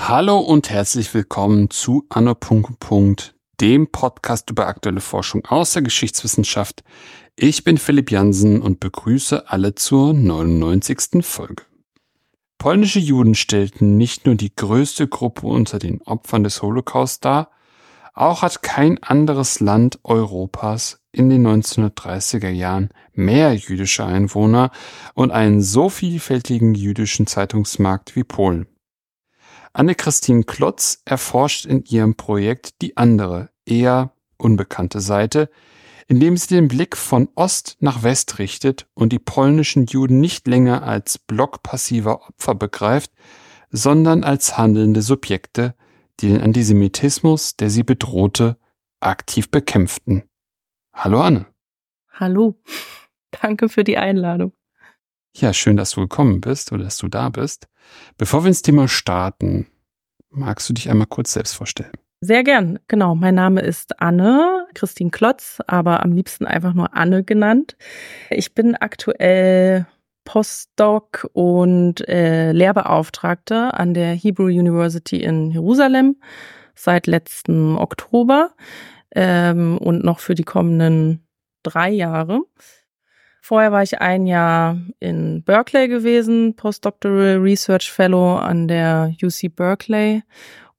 Hallo und herzlich willkommen zu Anno. dem Podcast über aktuelle Forschung aus der Geschichtswissenschaft. Ich bin Philipp Jansen und begrüße alle zur 99. Folge. Polnische Juden stellten nicht nur die größte Gruppe unter den Opfern des Holocaust dar, auch hat kein anderes Land Europas in den 1930er Jahren mehr jüdische Einwohner und einen so vielfältigen jüdischen Zeitungsmarkt wie Polen. Anne-Christine Klotz erforscht in ihrem Projekt die andere, eher unbekannte Seite, indem sie den Blick von Ost nach West richtet und die polnischen Juden nicht länger als Block passiver Opfer begreift, sondern als handelnde Subjekte, die den Antisemitismus, der sie bedrohte, aktiv bekämpften. Hallo Anne. Hallo. Danke für die Einladung. Ja, schön, dass du gekommen bist oder dass du da bist. Bevor wir ins Thema starten, magst du dich einmal kurz selbst vorstellen? Sehr gern, genau. Mein Name ist Anne, Christine Klotz, aber am liebsten einfach nur Anne genannt. Ich bin aktuell Postdoc und äh, Lehrbeauftragte an der Hebrew University in Jerusalem seit letzten Oktober ähm, und noch für die kommenden drei Jahre. Vorher war ich ein Jahr in Berkeley gewesen, Postdoctoral Research Fellow an der UC Berkeley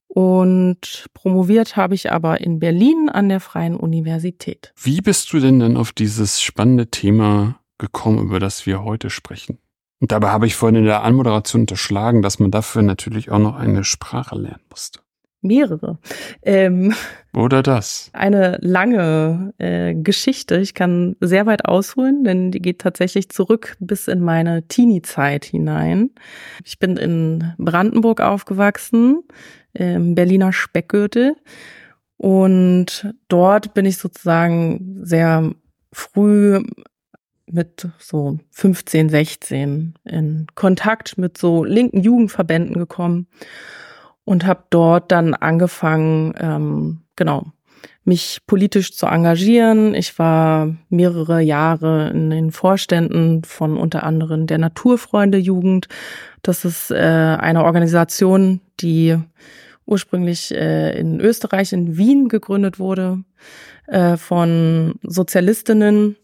und promoviert habe ich aber in Berlin an der Freien Universität. Wie bist du denn dann auf dieses spannende Thema gekommen, über das wir heute sprechen? Und dabei habe ich vorhin in der Anmoderation unterschlagen, dass man dafür natürlich auch noch eine Sprache lernen musste mehrere. Ähm, Oder das. Eine lange äh, Geschichte. Ich kann sehr weit ausholen, denn die geht tatsächlich zurück bis in meine Teenie-Zeit hinein. Ich bin in Brandenburg aufgewachsen, im Berliner Speckgürtel. Und dort bin ich sozusagen sehr früh mit so 15, 16 in Kontakt mit so linken Jugendverbänden gekommen und habe dort dann angefangen, ähm, genau, mich politisch zu engagieren. Ich war mehrere Jahre in den Vorständen von unter anderem der Naturfreunde Jugend. Das ist äh, eine Organisation, die ursprünglich äh, in Österreich, in Wien gegründet wurde, äh, von Sozialistinnen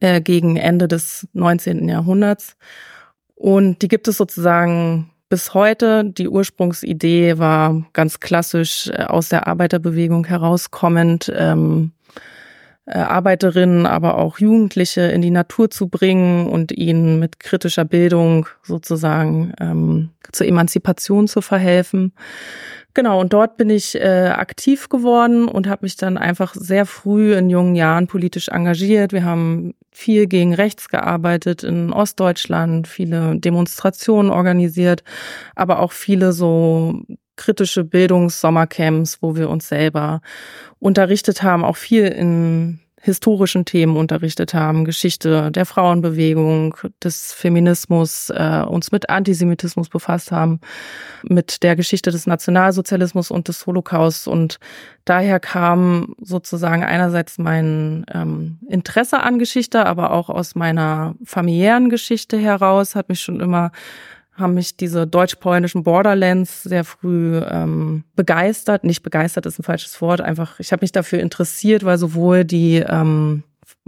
äh, gegen Ende des 19. Jahrhunderts. Und die gibt es sozusagen bis heute. Die Ursprungsidee war ganz klassisch äh, aus der Arbeiterbewegung herauskommend, ähm, äh, Arbeiterinnen, aber auch Jugendliche in die Natur zu bringen und ihnen mit kritischer Bildung sozusagen ähm, zur Emanzipation zu verhelfen. Genau, und dort bin ich äh, aktiv geworden und habe mich dann einfach sehr früh in jungen Jahren politisch engagiert. Wir haben viel gegen rechts gearbeitet in Ostdeutschland, viele Demonstrationen organisiert, aber auch viele so kritische Bildungssommercamps, wo wir uns selber unterrichtet haben, auch viel in historischen Themen unterrichtet haben, Geschichte der Frauenbewegung, des Feminismus, äh, uns mit Antisemitismus befasst haben, mit der Geschichte des Nationalsozialismus und des Holocaust. Und daher kam sozusagen einerseits mein ähm, Interesse an Geschichte, aber auch aus meiner familiären Geschichte heraus, hat mich schon immer haben mich diese deutsch-polnischen Borderlands sehr früh ähm, begeistert. Nicht begeistert ist ein falsches Wort, einfach ich habe mich dafür interessiert, weil sowohl die ähm,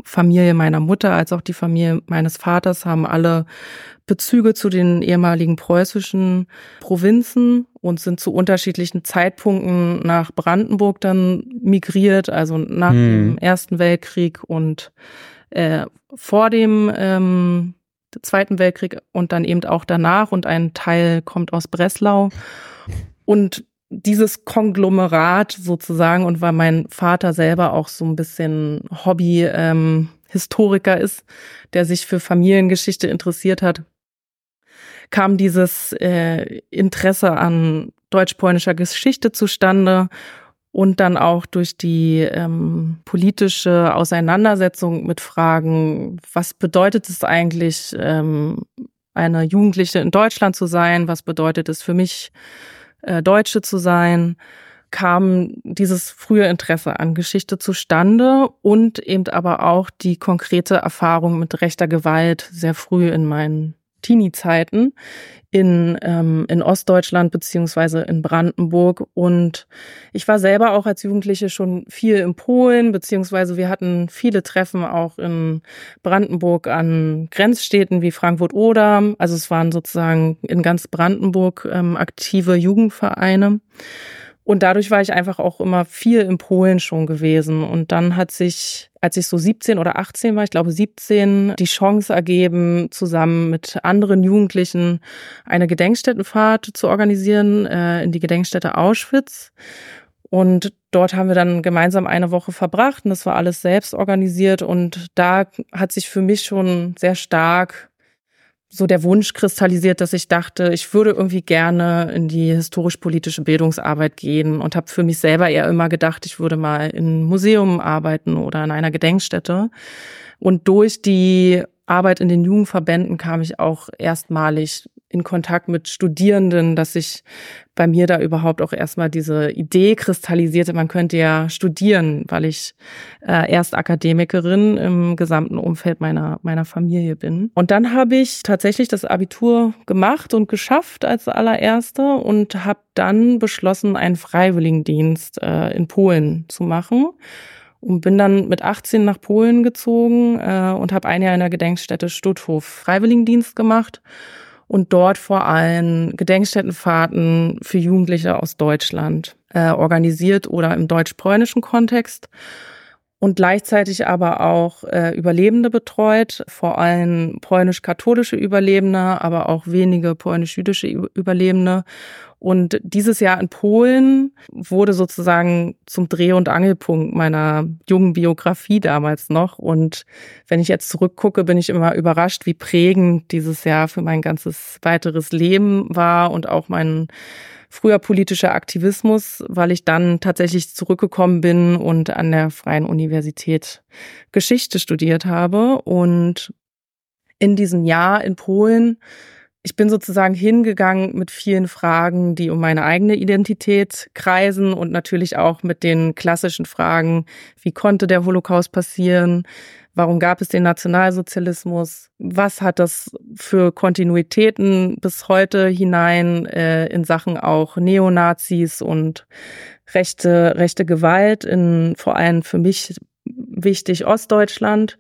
Familie meiner Mutter als auch die Familie meines Vaters haben alle Bezüge zu den ehemaligen preußischen Provinzen und sind zu unterschiedlichen Zeitpunkten nach Brandenburg dann migriert, also nach hm. dem Ersten Weltkrieg und äh, vor dem ähm, Zweiten Weltkrieg und dann eben auch danach und ein Teil kommt aus Breslau. Und dieses Konglomerat sozusagen und weil mein Vater selber auch so ein bisschen Hobby ähm, Historiker ist, der sich für Familiengeschichte interessiert hat, kam dieses äh, Interesse an deutsch-polnischer Geschichte zustande und dann auch durch die ähm, politische Auseinandersetzung mit Fragen, was bedeutet es eigentlich, ähm, eine Jugendliche in Deutschland zu sein, was bedeutet es für mich, äh, Deutsche zu sein, kam dieses frühe Interesse an Geschichte zustande und eben aber auch die konkrete Erfahrung mit rechter Gewalt sehr früh in meinen Teenie-Zeiten in, ähm, in Ostdeutschland beziehungsweise in Brandenburg. Und ich war selber auch als Jugendliche schon viel in Polen, beziehungsweise wir hatten viele Treffen auch in Brandenburg an Grenzstädten wie Frankfurt-Oder. Also es waren sozusagen in ganz Brandenburg ähm, aktive Jugendvereine. Und dadurch war ich einfach auch immer viel in Polen schon gewesen. Und dann hat sich, als ich so 17 oder 18 war, ich glaube 17, die Chance ergeben, zusammen mit anderen Jugendlichen eine Gedenkstättenfahrt zu organisieren äh, in die Gedenkstätte Auschwitz. Und dort haben wir dann gemeinsam eine Woche verbracht und das war alles selbst organisiert. Und da hat sich für mich schon sehr stark so der Wunsch kristallisiert, dass ich dachte, ich würde irgendwie gerne in die historisch-politische Bildungsarbeit gehen und habe für mich selber eher immer gedacht, ich würde mal in einem Museum arbeiten oder in einer Gedenkstätte. Und durch die Arbeit in den Jugendverbänden kam ich auch erstmalig in Kontakt mit Studierenden, dass sich bei mir da überhaupt auch erstmal diese Idee kristallisierte, man könnte ja studieren, weil ich äh, erst Akademikerin im gesamten Umfeld meiner, meiner Familie bin. Und dann habe ich tatsächlich das Abitur gemacht und geschafft als allererste und habe dann beschlossen, einen Freiwilligendienst äh, in Polen zu machen und bin dann mit 18 nach Polen gezogen äh, und habe ein Jahr in der Gedenkstätte Stutthof Freiwilligendienst gemacht und dort vor allem Gedenkstättenfahrten für Jugendliche aus Deutschland äh, organisiert oder im deutsch-polnischen Kontext und gleichzeitig aber auch äh, Überlebende betreut, vor allem polnisch-katholische Überlebende, aber auch wenige polnisch-jüdische Überlebende und dieses Jahr in Polen wurde sozusagen zum Dreh- und Angelpunkt meiner jungen Biografie damals noch. Und wenn ich jetzt zurückgucke, bin ich immer überrascht, wie prägend dieses Jahr für mein ganzes weiteres Leben war und auch mein früher politischer Aktivismus, weil ich dann tatsächlich zurückgekommen bin und an der Freien Universität Geschichte studiert habe. Und in diesem Jahr in Polen ich bin sozusagen hingegangen mit vielen Fragen, die um meine eigene Identität kreisen und natürlich auch mit den klassischen Fragen, wie konnte der Holocaust passieren? Warum gab es den Nationalsozialismus? Was hat das für Kontinuitäten bis heute hinein äh, in Sachen auch Neonazis und rechte, rechte Gewalt in vor allem für mich wichtig Ostdeutschland?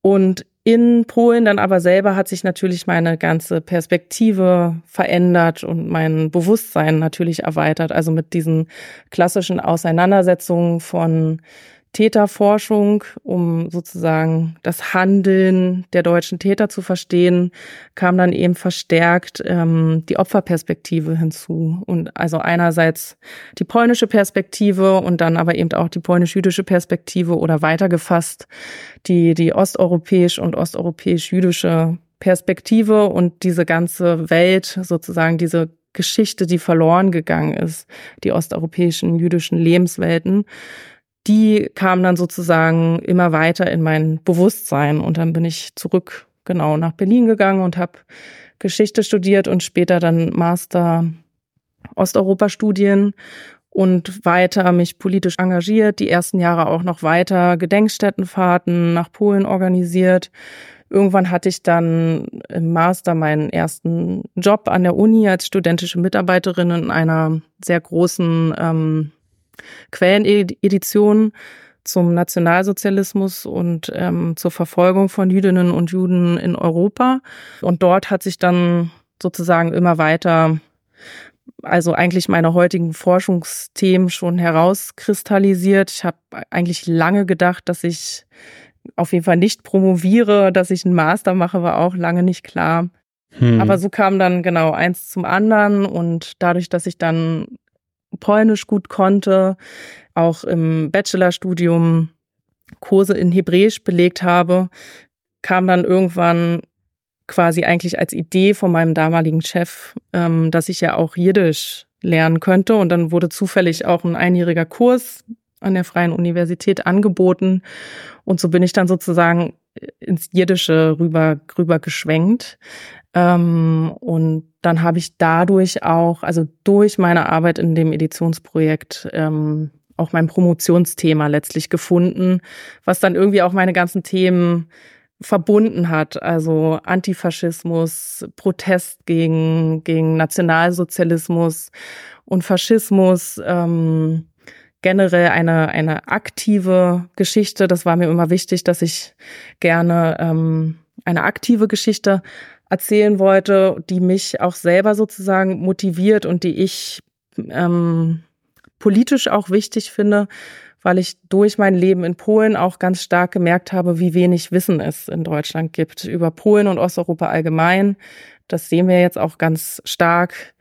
Und in Polen dann aber selber hat sich natürlich meine ganze Perspektive verändert und mein Bewusstsein natürlich erweitert. Also mit diesen klassischen Auseinandersetzungen von Täterforschung, um sozusagen das Handeln der deutschen Täter zu verstehen, kam dann eben verstärkt ähm, die Opferperspektive hinzu. Und also einerseits die polnische Perspektive und dann aber eben auch die polnisch-jüdische Perspektive oder weitergefasst die, die osteuropäisch und osteuropäisch-jüdische Perspektive und diese ganze Welt, sozusagen diese Geschichte, die verloren gegangen ist, die osteuropäischen jüdischen Lebenswelten die kam dann sozusagen immer weiter in mein Bewusstsein. Und dann bin ich zurück genau nach Berlin gegangen und habe Geschichte studiert und später dann Master Osteuropa-Studien und weiter mich politisch engagiert, die ersten Jahre auch noch weiter Gedenkstättenfahrten nach Polen organisiert. Irgendwann hatte ich dann im Master meinen ersten Job an der Uni als studentische Mitarbeiterin in einer sehr großen ähm, Quellenedition zum Nationalsozialismus und ähm, zur Verfolgung von Jüdinnen und Juden in Europa. Und dort hat sich dann sozusagen immer weiter, also eigentlich meine heutigen Forschungsthemen schon herauskristallisiert. Ich habe eigentlich lange gedacht, dass ich auf jeden Fall nicht promoviere, dass ich einen Master mache, war auch lange nicht klar. Hm. Aber so kam dann genau eins zum anderen und dadurch, dass ich dann Polnisch gut konnte, auch im Bachelorstudium Kurse in Hebräisch belegt habe, kam dann irgendwann quasi eigentlich als Idee von meinem damaligen Chef, ähm, dass ich ja auch Jiddisch lernen könnte. Und dann wurde zufällig auch ein einjähriger Kurs an der Freien Universität angeboten. Und so bin ich dann sozusagen ins Jiddische rüber, rüber geschwenkt. Ähm, und dann habe ich dadurch auch, also durch meine Arbeit in dem Editionsprojekt, ähm, auch mein Promotionsthema letztlich gefunden, was dann irgendwie auch meine ganzen Themen verbunden hat. Also Antifaschismus, Protest gegen, gegen Nationalsozialismus und Faschismus, ähm, generell eine, eine aktive Geschichte. Das war mir immer wichtig, dass ich gerne ähm, eine aktive Geschichte erzählen wollte, die mich auch selber sozusagen motiviert und die ich ähm, politisch auch wichtig finde, weil ich durch mein Leben in Polen auch ganz stark gemerkt habe, wie wenig Wissen es in Deutschland gibt über Polen und Osteuropa allgemein. Das sehen wir jetzt auch ganz stark.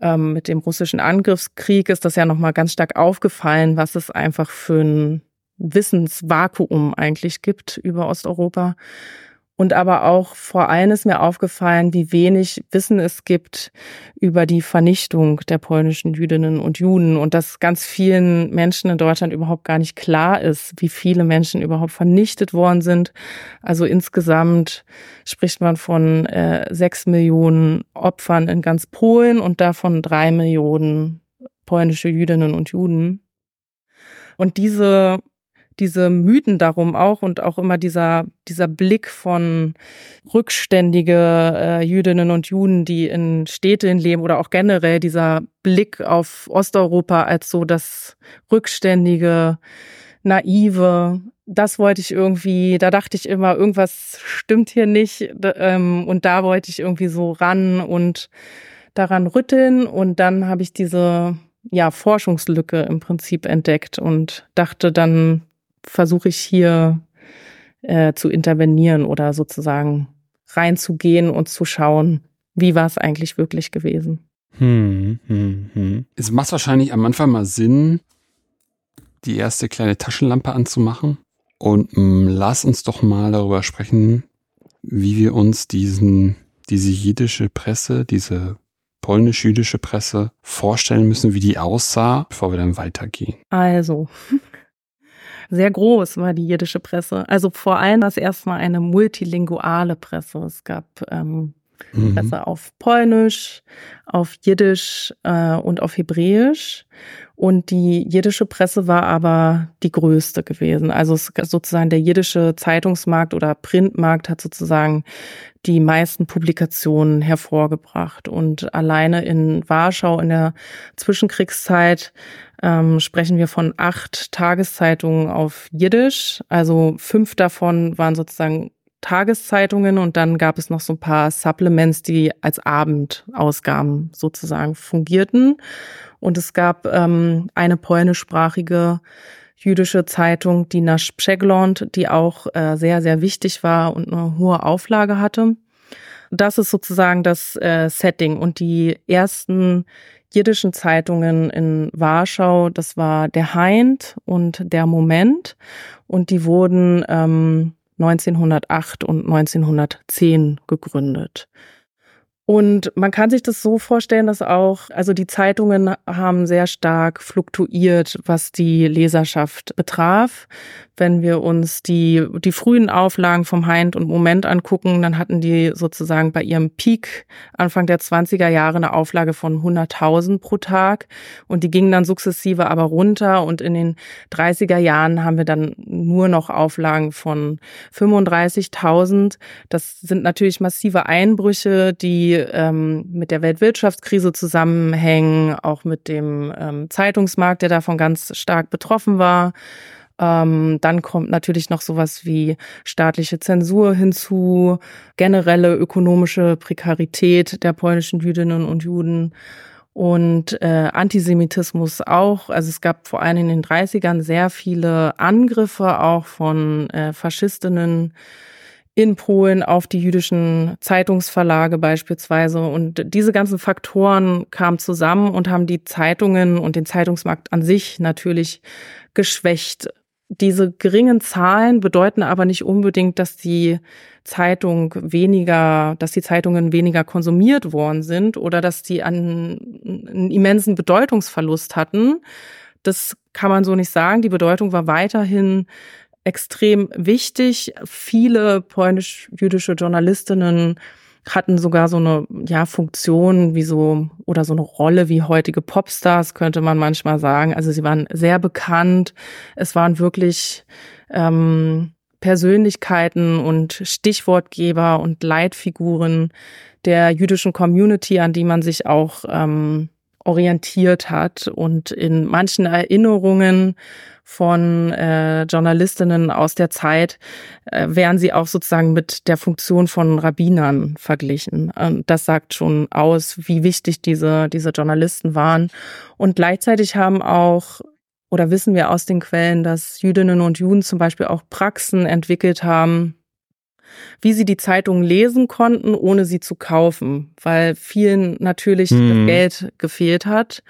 Ähm, mit dem russischen Angriffskrieg ist das ja nochmal ganz stark aufgefallen, was es einfach für ein Wissensvakuum eigentlich gibt über Osteuropa. Und aber auch vor allem ist mir aufgefallen, wie wenig Wissen es gibt über die Vernichtung der polnischen Jüdinnen und Juden und dass ganz vielen Menschen in Deutschland überhaupt gar nicht klar ist, wie viele Menschen überhaupt vernichtet worden sind. Also insgesamt spricht man von äh, sechs Millionen Opfern in ganz Polen und davon drei Millionen polnische Jüdinnen und Juden. Und diese diese Mythen darum auch und auch immer dieser, dieser Blick von rückständige äh, Jüdinnen und Juden, die in Städten leben oder auch generell dieser Blick auf Osteuropa als so das rückständige, naive, das wollte ich irgendwie, da dachte ich immer, irgendwas stimmt hier nicht ähm, und da wollte ich irgendwie so ran und daran rütteln und dann habe ich diese ja, Forschungslücke im Prinzip entdeckt und dachte dann, versuche ich hier äh, zu intervenieren oder sozusagen reinzugehen und zu schauen, wie war es eigentlich wirklich gewesen. Hm, hm, hm. Es macht wahrscheinlich am Anfang mal Sinn, die erste kleine Taschenlampe anzumachen. Und mh, hm, lass uns doch mal darüber sprechen, wie wir uns diesen, diese jiddische Presse, diese polnisch-jüdische Presse vorstellen müssen, wie die aussah, bevor wir dann weitergehen. Also, sehr groß war die jiddische Presse. Also vor allem das erstmal eine multilinguale Presse. Es gab ähm, mhm. Presse auf Polnisch, auf Jiddisch äh, und auf Hebräisch. Und die jiddische Presse war aber die größte gewesen. Also sozusagen der jiddische Zeitungsmarkt oder Printmarkt hat sozusagen die meisten Publikationen hervorgebracht. Und alleine in Warschau in der Zwischenkriegszeit ähm, sprechen wir von acht Tageszeitungen auf Jiddisch. Also fünf davon waren sozusagen Tageszeitungen und dann gab es noch so ein paar Supplements, die als Abendausgaben sozusagen fungierten. Und es gab ähm, eine polnischsprachige jüdische Zeitung, die Nasz Przegląd, die auch äh, sehr, sehr wichtig war und eine hohe Auflage hatte. Das ist sozusagen das äh, Setting. Und die ersten jiddischen Zeitungen in Warschau, das war der Heind und der Moment. Und die wurden ähm, 1908 und 1910 gegründet. Und man kann sich das so vorstellen, dass auch, also die Zeitungen haben sehr stark fluktuiert, was die Leserschaft betraf. Wenn wir uns die, die frühen Auflagen vom Heind und Moment angucken, dann hatten die sozusagen bei ihrem Peak Anfang der 20er Jahre eine Auflage von 100.000 pro Tag. Und die gingen dann sukzessive aber runter. Und in den 30er Jahren haben wir dann nur noch Auflagen von 35.000. Das sind natürlich massive Einbrüche, die ähm, mit der Weltwirtschaftskrise zusammenhängen, auch mit dem ähm, Zeitungsmarkt, der davon ganz stark betroffen war. Ähm, dann kommt natürlich noch sowas wie staatliche Zensur hinzu, generelle ökonomische Prekarität der polnischen Jüdinnen und Juden und äh, Antisemitismus auch. Also es gab vor allem in den 30ern sehr viele Angriffe auch von äh, Faschistinnen in Polen auf die jüdischen Zeitungsverlage beispielsweise. Und diese ganzen Faktoren kamen zusammen und haben die Zeitungen und den Zeitungsmarkt an sich natürlich geschwächt. Diese geringen Zahlen bedeuten aber nicht unbedingt, dass die Zeitung weniger, dass die Zeitungen weniger konsumiert worden sind oder dass die einen, einen immensen Bedeutungsverlust hatten, das kann man so nicht sagen. Die Bedeutung war weiterhin extrem wichtig. Viele polnisch-jüdische Journalistinnen hatten sogar so eine ja Funktion wie so oder so eine Rolle wie heutige Popstars könnte man manchmal sagen. Also sie waren sehr bekannt. Es waren wirklich ähm, Persönlichkeiten und Stichwortgeber und Leitfiguren der jüdischen Community, an die man sich auch ähm, orientiert hat und in manchen Erinnerungen von äh, Journalistinnen aus der Zeit äh, wären sie auch sozusagen mit der Funktion von Rabbinern verglichen. Und das sagt schon aus, wie wichtig diese, diese Journalisten waren. Und gleichzeitig haben auch oder wissen wir aus den Quellen, dass Jüdinnen und Juden zum Beispiel auch Praxen entwickelt haben, wie sie die Zeitungen lesen konnten, ohne sie zu kaufen, weil vielen natürlich mhm. das Geld gefehlt hat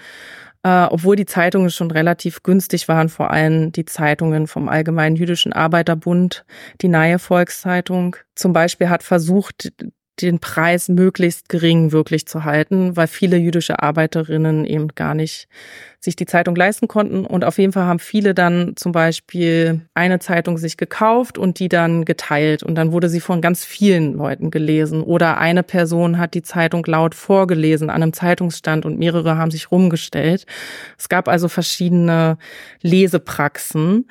äh, obwohl die Zeitungen schon relativ günstig waren, vor allem die Zeitungen vom Allgemeinen Jüdischen Arbeiterbund, die Neue Volkszeitung zum Beispiel hat versucht, den Preis möglichst gering wirklich zu halten, weil viele jüdische Arbeiterinnen eben gar nicht sich die Zeitung leisten konnten. Und auf jeden Fall haben viele dann zum Beispiel eine Zeitung sich gekauft und die dann geteilt. Und dann wurde sie von ganz vielen Leuten gelesen. Oder eine Person hat die Zeitung laut vorgelesen an einem Zeitungsstand und mehrere haben sich rumgestellt. Es gab also verschiedene Lesepraxen.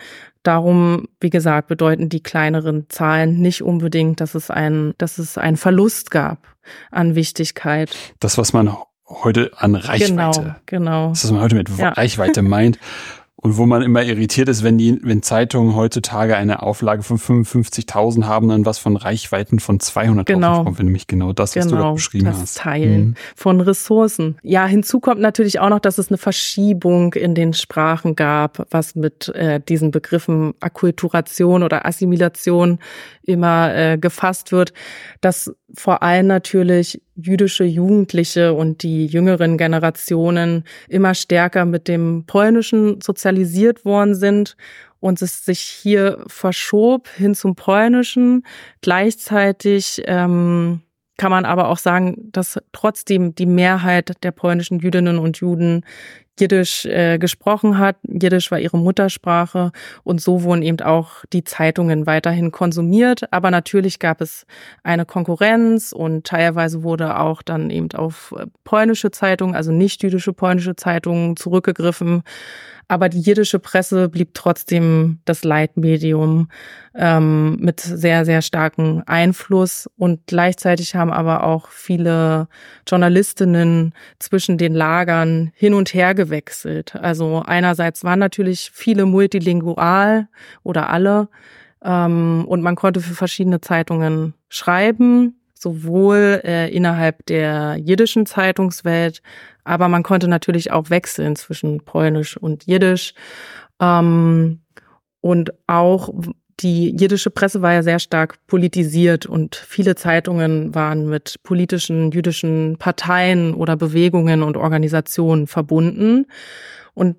Darum, wie gesagt, bedeuten die kleineren Zahlen nicht unbedingt, dass es ein, dass es einen Verlust gab an Wichtigkeit. Das, was man heute an Reichweite, genau, genau. das, was man heute mit ja. Reichweite meint, Und wo man immer irritiert ist, wenn die, wenn Zeitungen heutzutage eine Auflage von 55.000 haben, dann was von Reichweiten von 200.000 genau. kommt, wenn nämlich genau das, was genau, du da beschrieben das hast. Teilen mhm. von Ressourcen. Ja, hinzu kommt natürlich auch noch, dass es eine Verschiebung in den Sprachen gab, was mit äh, diesen Begriffen Akkulturation oder Assimilation immer äh, gefasst wird, dass vor allem natürlich jüdische Jugendliche und die jüngeren Generationen immer stärker mit dem Polnischen sozialisiert worden sind und es sich hier verschob hin zum Polnischen. Gleichzeitig ähm, kann man aber auch sagen, dass trotzdem die Mehrheit der polnischen Jüdinnen und Juden Jiddisch äh, gesprochen hat. Jiddisch war ihre Muttersprache und so wurden eben auch die Zeitungen weiterhin konsumiert. Aber natürlich gab es eine Konkurrenz und teilweise wurde auch dann eben auf äh, polnische Zeitungen, also nicht jüdische polnische Zeitungen zurückgegriffen. Aber die jiddische Presse blieb trotzdem das Leitmedium ähm, mit sehr, sehr starkem Einfluss. Und gleichzeitig haben aber auch viele Journalistinnen zwischen den Lagern hin und her gewechselt. Also einerseits waren natürlich viele multilingual oder alle. Ähm, und man konnte für verschiedene Zeitungen schreiben sowohl äh, innerhalb der jiddischen Zeitungswelt, aber man konnte natürlich auch wechseln zwischen Polnisch und Jiddisch. Ähm, und auch die jiddische Presse war ja sehr stark politisiert und viele Zeitungen waren mit politischen jüdischen Parteien oder Bewegungen und Organisationen verbunden. Und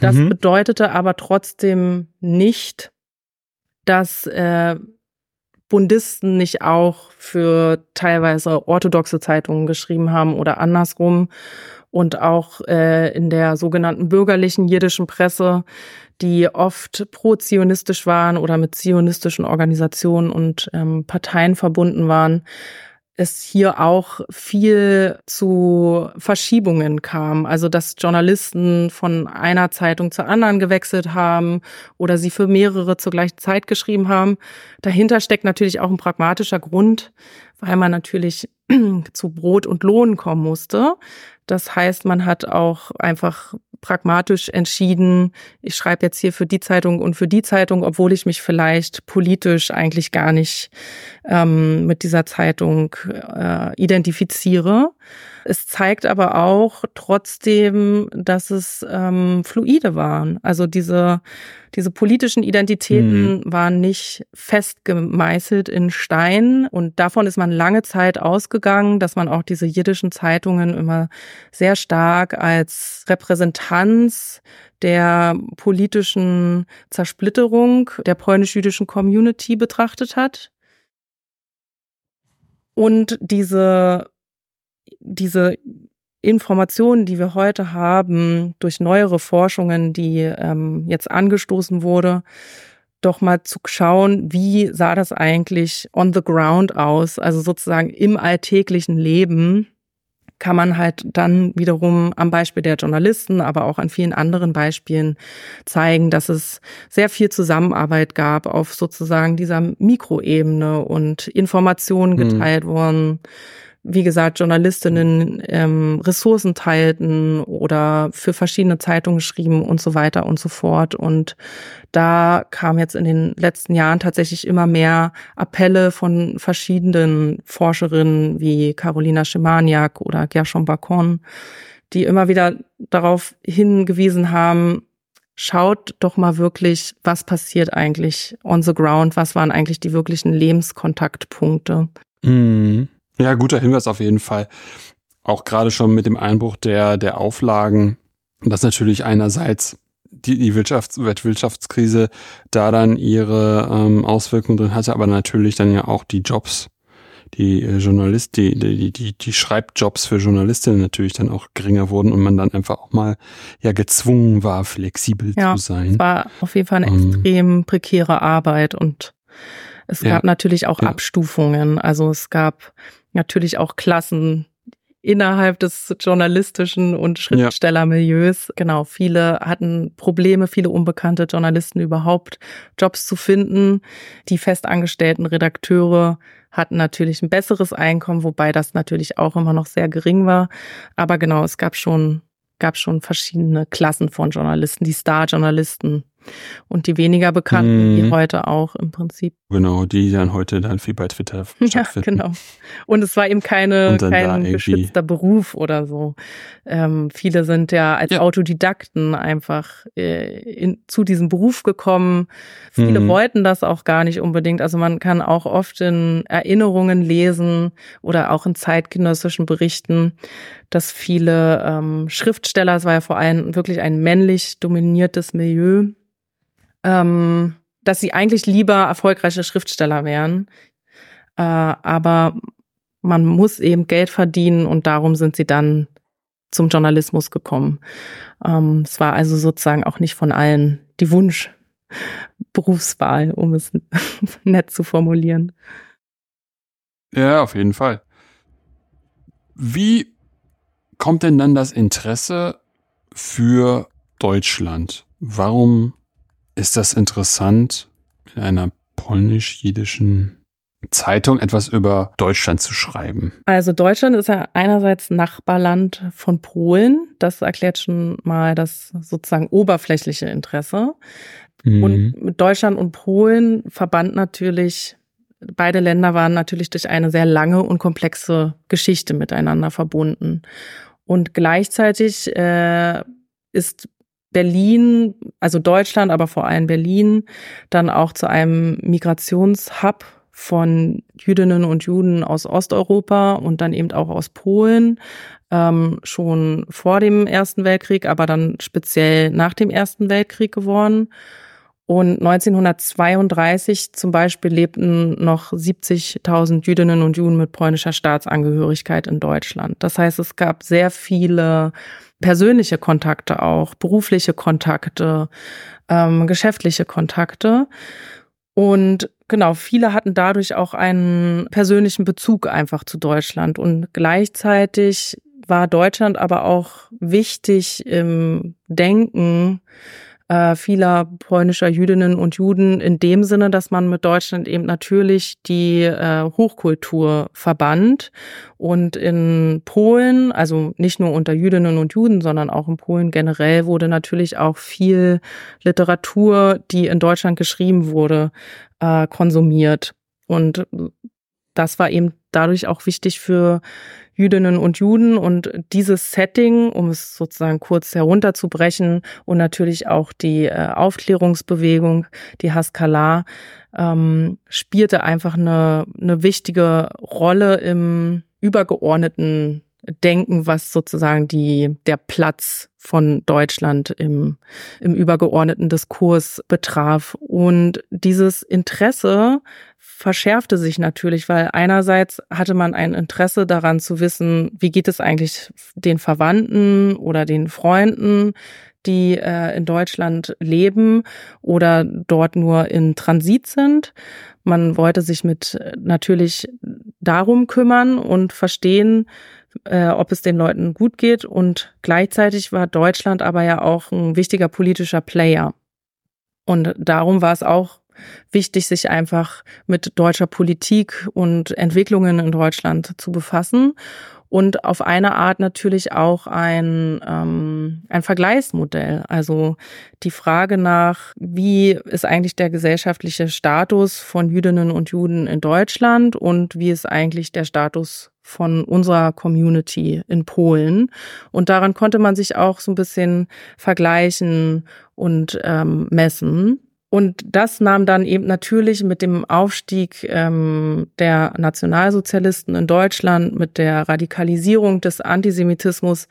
das mhm. bedeutete aber trotzdem nicht, dass äh, Bundisten nicht auch für teilweise orthodoxe Zeitungen geschrieben haben oder andersrum und auch äh, in der sogenannten bürgerlichen jiddischen Presse, die oft pro-zionistisch waren oder mit zionistischen Organisationen und ähm, Parteien verbunden waren, es hier auch viel zu Verschiebungen kam. Also dass Journalisten von einer Zeitung zur anderen gewechselt haben oder sie für mehrere zur gleichen Zeit geschrieben haben. Dahinter steckt natürlich auch ein pragmatischer Grund, weil man natürlich zu Brot und Lohn kommen musste. Das heißt, man hat auch einfach pragmatisch entschieden, ich schreibe jetzt hier für die Zeitung und für die Zeitung, obwohl ich mich vielleicht politisch eigentlich gar nicht ähm, mit dieser Zeitung äh, identifiziere. Es zeigt aber auch trotzdem, dass es ähm, fluide waren. Also diese, diese politischen Identitäten mhm. waren nicht fest gemeißelt in Stein. Und davon ist man lange Zeit ausgegangen, dass man auch diese jiddischen Zeitungen immer sehr stark als Repräsentanz der politischen Zersplitterung der polnisch-jüdischen Community betrachtet hat. Und diese diese Informationen, die wir heute haben, durch neuere Forschungen, die ähm, jetzt angestoßen wurde, doch mal zu schauen, wie sah das eigentlich on the ground aus, also sozusagen im alltäglichen Leben kann man halt dann wiederum am Beispiel der Journalisten, aber auch an vielen anderen Beispielen zeigen, dass es sehr viel Zusammenarbeit gab auf sozusagen dieser Mikroebene und Informationen mhm. geteilt mhm. wurden wie gesagt, Journalistinnen ähm, Ressourcen teilten oder für verschiedene Zeitungen schrieben und so weiter und so fort. Und da kam jetzt in den letzten Jahren tatsächlich immer mehr Appelle von verschiedenen Forscherinnen wie Carolina Schemaniak oder Gershon Bacon, die immer wieder darauf hingewiesen haben, schaut doch mal wirklich, was passiert eigentlich on the ground, was waren eigentlich die wirklichen Lebenskontaktpunkte. Mhm. Ja, guter Hinweis auf jeden Fall. Auch gerade schon mit dem Einbruch der, der Auflagen, dass natürlich einerseits die, die Wirtschafts Wirtschaftskrise da dann ihre ähm, Auswirkungen drin hatte, aber natürlich dann ja auch die Jobs, die äh, Journalist, die, die, die, die Schreibjobs für Journalistinnen natürlich dann auch geringer wurden und man dann einfach auch mal ja gezwungen war, flexibel ja, zu sein. Es war auf jeden Fall eine ähm, extrem prekäre Arbeit und es gab ja, natürlich auch ja. Abstufungen. Also es gab natürlich auch Klassen innerhalb des journalistischen und Schriftstellermilieus. Ja. Genau, viele hatten Probleme, viele unbekannte Journalisten überhaupt Jobs zu finden. Die festangestellten Redakteure hatten natürlich ein besseres Einkommen, wobei das natürlich auch immer noch sehr gering war. Aber genau, es gab schon, gab schon verschiedene Klassen von Journalisten, die Star-Journalisten, und die weniger bekannten, mhm. die heute auch im Prinzip. Genau, die dann heute dann viel bei Twitter stattfinden. Ja, genau. Und es war eben keine, kein geschützter Beruf oder so. Ähm, viele sind ja als ja. Autodidakten einfach äh, in, zu diesem Beruf gekommen. Viele mhm. wollten das auch gar nicht unbedingt. Also man kann auch oft in Erinnerungen lesen oder auch in zeitgenössischen Berichten, dass viele ähm, Schriftsteller, es war ja vor allem wirklich ein männlich dominiertes Milieu, ähm, dass sie eigentlich lieber erfolgreiche Schriftsteller wären. Äh, aber man muss eben Geld verdienen und darum sind sie dann zum Journalismus gekommen. Ähm, es war also sozusagen auch nicht von allen die Wunschberufswahl, um es nett zu formulieren. Ja, auf jeden Fall. Wie kommt denn dann das Interesse für Deutschland? Warum ist das interessant, in einer polnisch-jiddischen Zeitung etwas über Deutschland zu schreiben? Also Deutschland ist ja einerseits Nachbarland von Polen. Das erklärt schon mal das sozusagen oberflächliche Interesse. Mhm. Und mit Deutschland und Polen verband natürlich, beide Länder waren natürlich durch eine sehr lange und komplexe Geschichte miteinander verbunden. Und gleichzeitig äh, ist Berlin, also Deutschland, aber vor allem Berlin, dann auch zu einem Migrationshub von Jüdinnen und Juden aus Osteuropa und dann eben auch aus Polen, ähm, schon vor dem Ersten Weltkrieg, aber dann speziell nach dem Ersten Weltkrieg geworden. Und 1932 zum Beispiel lebten noch 70.000 Jüdinnen und Juden mit polnischer Staatsangehörigkeit in Deutschland. Das heißt, es gab sehr viele persönliche Kontakte auch, berufliche Kontakte, ähm, geschäftliche Kontakte. Und genau, viele hatten dadurch auch einen persönlichen Bezug einfach zu Deutschland. Und gleichzeitig war Deutschland aber auch wichtig im Denken äh, vieler polnischer Jüdinnen und Juden in dem Sinne, dass man mit Deutschland eben natürlich die äh, Hochkultur verband. Und in Polen, also nicht nur unter Jüdinnen und Juden, sondern auch in Polen generell, wurde natürlich auch viel Literatur, die in Deutschland geschrieben wurde, äh, konsumiert. Und das war eben dadurch auch wichtig für Jüdinnen und Juden und dieses Setting, um es sozusagen kurz herunterzubrechen und natürlich auch die äh, Aufklärungsbewegung, die Haskalah, ähm, spielte einfach eine, eine wichtige Rolle im übergeordneten Denken, was sozusagen die, der Platz von Deutschland im, im übergeordneten Diskurs betraf. Und dieses Interesse verschärfte sich natürlich, weil einerseits hatte man ein Interesse daran zu wissen, wie geht es eigentlich den Verwandten oder den Freunden, die äh, in Deutschland leben oder dort nur in Transit sind. Man wollte sich mit äh, natürlich darum kümmern und verstehen, äh, ob es den Leuten gut geht. Und gleichzeitig war Deutschland aber ja auch ein wichtiger politischer Player. Und darum war es auch wichtig, sich einfach mit deutscher Politik und Entwicklungen in Deutschland zu befassen und auf eine Art natürlich auch ein, ähm, ein Vergleichsmodell. Also die Frage nach, wie ist eigentlich der gesellschaftliche Status von Jüdinnen und Juden in Deutschland und wie ist eigentlich der Status von unserer Community in Polen. Und daran konnte man sich auch so ein bisschen vergleichen und ähm, messen. Und das nahm dann eben natürlich mit dem Aufstieg ähm, der Nationalsozialisten in Deutschland, mit der Radikalisierung des Antisemitismus,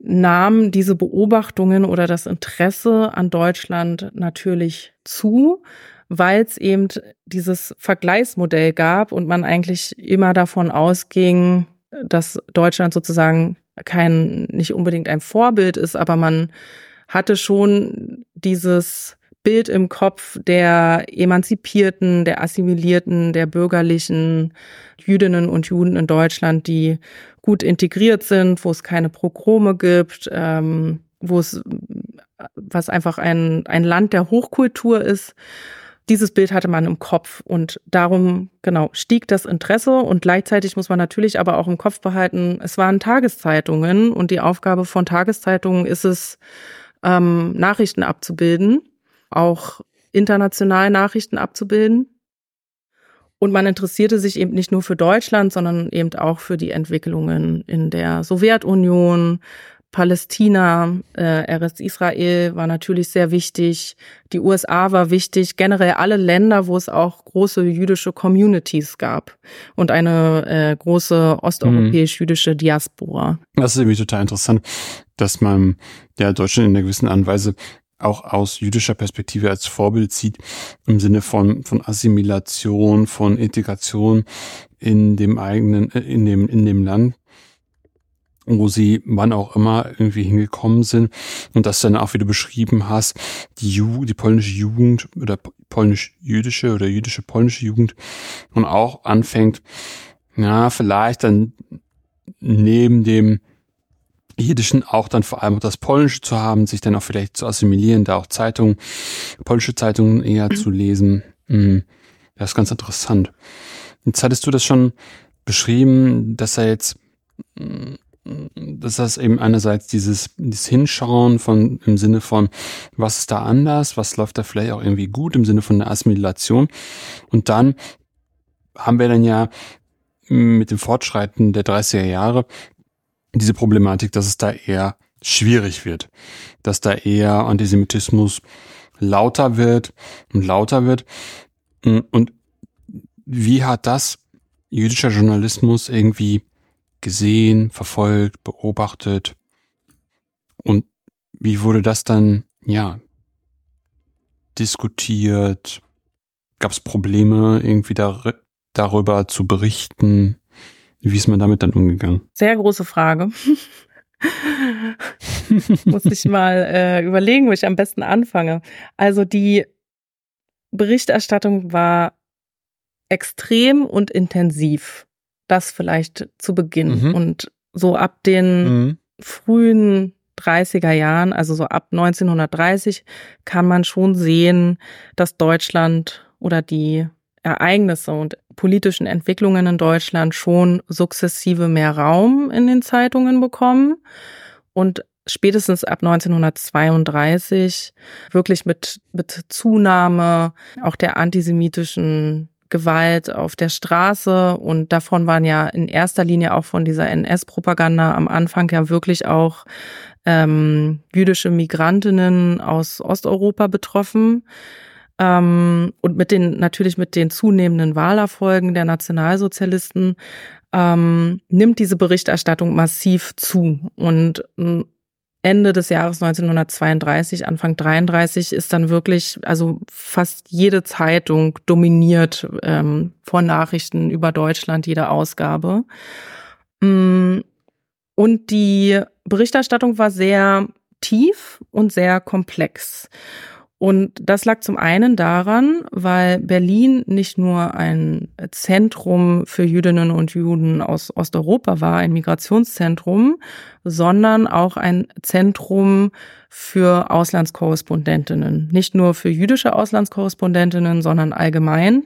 nahmen diese Beobachtungen oder das Interesse an Deutschland natürlich zu, weil es eben dieses Vergleichsmodell gab und man eigentlich immer davon ausging, dass Deutschland sozusagen kein, nicht unbedingt ein Vorbild ist, aber man hatte schon dieses Bild im Kopf der Emanzipierten, der Assimilierten, der bürgerlichen Jüdinnen und Juden in Deutschland, die gut integriert sind, wo es keine Progrome gibt, ähm, wo es was einfach ein, ein Land der Hochkultur ist. Dieses Bild hatte man im Kopf und darum, genau, stieg das Interesse und gleichzeitig muss man natürlich aber auch im Kopf behalten, es waren Tageszeitungen und die Aufgabe von Tageszeitungen ist es, ähm, Nachrichten abzubilden auch international Nachrichten abzubilden. Und man interessierte sich eben nicht nur für Deutschland, sondern eben auch für die Entwicklungen in der Sowjetunion, Palästina, äh, RS Israel war natürlich sehr wichtig, die USA war wichtig, generell alle Länder, wo es auch große jüdische Communities gab und eine äh, große osteuropäisch-jüdische Diaspora. Das ist irgendwie total interessant, dass man der Deutschland in einer gewissen Art und Weise auch aus jüdischer Perspektive als Vorbild sieht, im Sinne von, von Assimilation, von Integration in dem eigenen, äh, in dem, in dem Land wo sie wann auch immer irgendwie hingekommen sind. Und das dann auch, wie du beschrieben hast, die Jugend, die polnische Jugend oder polnisch-jüdische oder jüdische-polnische Jugend und auch anfängt, ja, vielleicht dann neben dem Jiddischen auch dann vor allem das Polnische zu haben, sich dann auch vielleicht zu assimilieren, da auch Zeitungen, polnische Zeitungen eher zu lesen. Mhm. Das ist ganz interessant. Jetzt hattest du das schon beschrieben, dass er jetzt, mm, dass das eben einerseits dieses, dieses Hinschauen von, im Sinne von, was ist da anders, was läuft da vielleicht auch irgendwie gut im Sinne von der Assimilation. Und dann haben wir dann ja mit dem Fortschreiten der 30er Jahre diese Problematik, dass es da eher schwierig wird, dass da eher Antisemitismus lauter wird und lauter wird. Und wie hat das jüdischer Journalismus irgendwie gesehen, verfolgt, beobachtet? Und wie wurde das dann, ja, diskutiert? Gab es Probleme, irgendwie dar darüber zu berichten? Wie ist man damit dann umgegangen? Sehr große Frage. Muss ich mal äh, überlegen, wo ich am besten anfange. Also die Berichterstattung war extrem und intensiv. Das vielleicht zu Beginn. Mhm. Und so ab den mhm. frühen 30er Jahren, also so ab 1930, kann man schon sehen, dass Deutschland oder die Ereignisse und politischen Entwicklungen in Deutschland schon sukzessive mehr Raum in den Zeitungen bekommen und spätestens ab 1932 wirklich mit, mit Zunahme auch der antisemitischen Gewalt auf der Straße und davon waren ja in erster Linie auch von dieser NS-Propaganda am Anfang ja wirklich auch ähm, jüdische Migrantinnen aus Osteuropa betroffen. Ähm, und mit den, natürlich mit den zunehmenden Wahlerfolgen der Nationalsozialisten ähm, nimmt diese Berichterstattung massiv zu. Und Ende des Jahres 1932, Anfang 33 ist dann wirklich, also fast jede Zeitung dominiert ähm, von Nachrichten über Deutschland, jede Ausgabe. Mm, und die Berichterstattung war sehr tief und sehr komplex. Und das lag zum einen daran, weil Berlin nicht nur ein Zentrum für Jüdinnen und Juden aus Osteuropa war, ein Migrationszentrum, sondern auch ein Zentrum für Auslandskorrespondentinnen. Nicht nur für jüdische Auslandskorrespondentinnen, sondern allgemein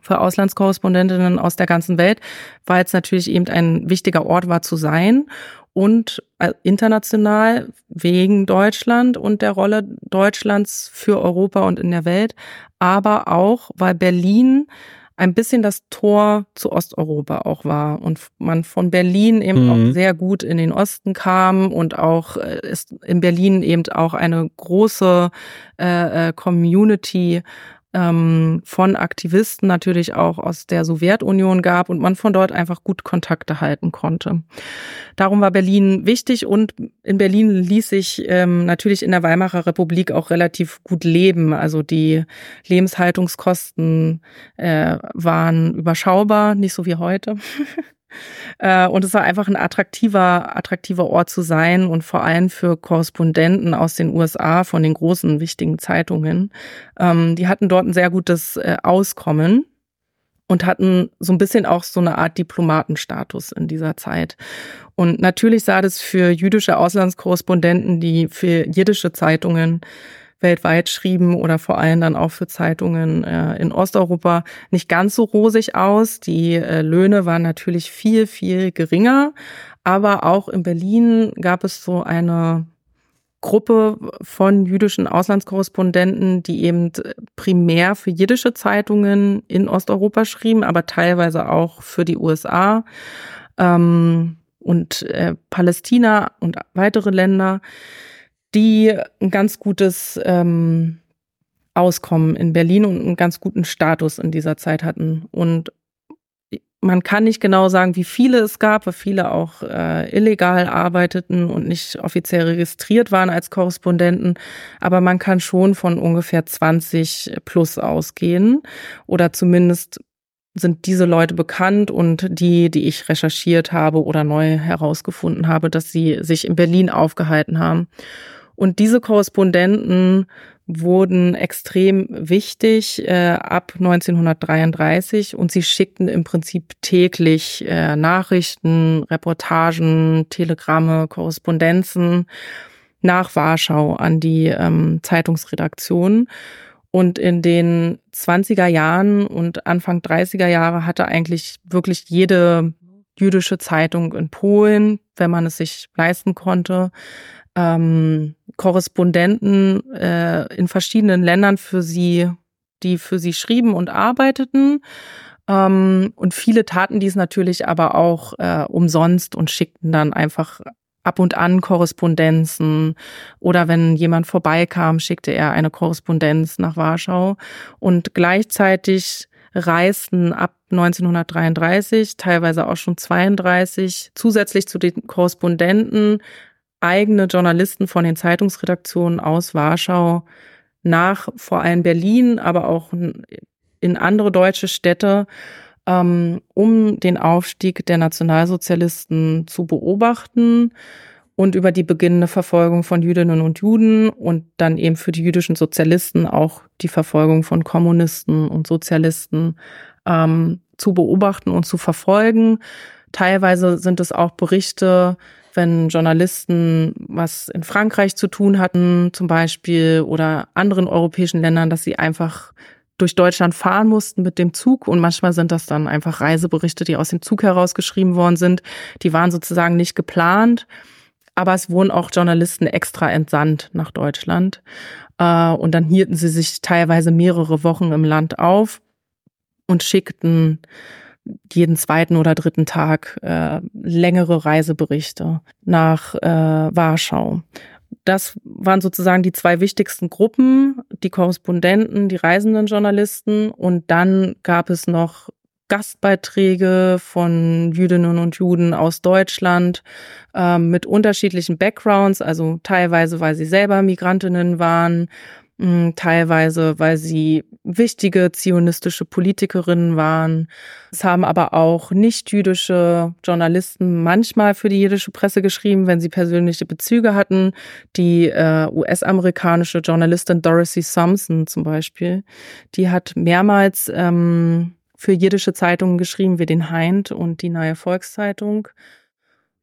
für Auslandskorrespondentinnen aus der ganzen Welt, weil es natürlich eben ein wichtiger Ort war zu sein und äh, international wegen Deutschland und der Rolle Deutschlands für Europa und in der Welt, aber auch, weil Berlin ein bisschen das Tor zu Osteuropa auch war und man von Berlin eben mhm. auch sehr gut in den Osten kam und auch ist äh, in Berlin eben auch eine große äh, äh Community ähm, von Aktivisten natürlich auch aus der Sowjetunion gab und man von dort einfach gut Kontakte halten konnte. Darum war Berlin wichtig und in Berlin ließ sich ähm, natürlich in der Weimarer Republik auch relativ gut leben. Also die Lebenshaltungskosten äh, waren überschaubar, nicht so wie heute. Äh, und es war einfach ein attraktiver, attraktiver Ort zu sein und vor allem für Korrespondenten aus den USA von den großen wichtigen Zeitungen. Ähm, die hatten dort ein sehr gutes äh, Auskommen und hatten so ein bisschen auch so eine Art Diplomatenstatus in dieser Zeit. Und natürlich sah das für jüdische Auslandskorrespondenten, die für jiddische Zeitungen weltweit schrieben oder vor allem dann auch für Zeitungen äh, in Osteuropa nicht ganz so rosig aus. Die äh, Löhne waren natürlich viel, viel geringer. Aber auch in Berlin gab es so eine Gruppe von jüdischen Auslandskorrespondenten, die eben primär für jiddische Zeitungen in Osteuropa schrieben, aber teilweise auch für die USA ähm, und äh, Palästina und weitere Länder die ein ganz gutes ähm, Auskommen in Berlin und einen ganz guten Status in dieser Zeit hatten. Und man kann nicht genau sagen, wie viele es gab, weil viele auch äh, illegal arbeiteten und nicht offiziell registriert waren als Korrespondenten. Aber man kann schon von ungefähr 20 plus ausgehen. Oder zumindest sind diese Leute bekannt und die, die ich recherchiert habe oder neu herausgefunden habe, dass sie sich in Berlin aufgehalten haben. Und diese Korrespondenten wurden extrem wichtig äh, ab 1933 und sie schickten im Prinzip täglich äh, Nachrichten, Reportagen, Telegramme, Korrespondenzen nach Warschau an die ähm, Zeitungsredaktion. Und in den 20er Jahren und Anfang 30er Jahre hatte eigentlich wirklich jede jüdische Zeitung in Polen, wenn man es sich leisten konnte, ähm, Korrespondenten äh, in verschiedenen Ländern für sie, die für sie schrieben und arbeiteten. Ähm, und viele taten dies natürlich aber auch äh, umsonst und schickten dann einfach ab und an Korrespondenzen oder wenn jemand vorbeikam, schickte er eine Korrespondenz nach Warschau und gleichzeitig reisten ab 1933, teilweise auch schon 32, zusätzlich zu den Korrespondenten eigene Journalisten von den Zeitungsredaktionen aus Warschau nach vor allem Berlin, aber auch in andere deutsche Städte, ähm, um den Aufstieg der Nationalsozialisten zu beobachten und über die beginnende Verfolgung von Jüdinnen und Juden und dann eben für die jüdischen Sozialisten auch die Verfolgung von Kommunisten und Sozialisten ähm, zu beobachten und zu verfolgen. Teilweise sind es auch Berichte wenn Journalisten was in Frankreich zu tun hatten, zum Beispiel, oder anderen europäischen Ländern, dass sie einfach durch Deutschland fahren mussten mit dem Zug. Und manchmal sind das dann einfach Reiseberichte, die aus dem Zug herausgeschrieben worden sind. Die waren sozusagen nicht geplant. Aber es wurden auch Journalisten extra entsandt nach Deutschland. Äh, und dann hielten sie sich teilweise mehrere Wochen im Land auf und schickten jeden zweiten oder dritten Tag äh, längere Reiseberichte nach äh, Warschau. Das waren sozusagen die zwei wichtigsten Gruppen, die Korrespondenten, die reisenden Journalisten. Und dann gab es noch Gastbeiträge von Jüdinnen und Juden aus Deutschland ähm, mit unterschiedlichen Backgrounds, also teilweise, weil sie selber Migrantinnen waren, teilweise, weil sie wichtige zionistische Politikerinnen waren. Es haben aber auch nicht-jüdische Journalisten manchmal für die jüdische Presse geschrieben, wenn sie persönliche Bezüge hatten. Die äh, US-amerikanische Journalistin Dorothy Thompson zum Beispiel, die hat mehrmals ähm, für jiddische Zeitungen geschrieben, wie den Heind und die Neue Volkszeitung.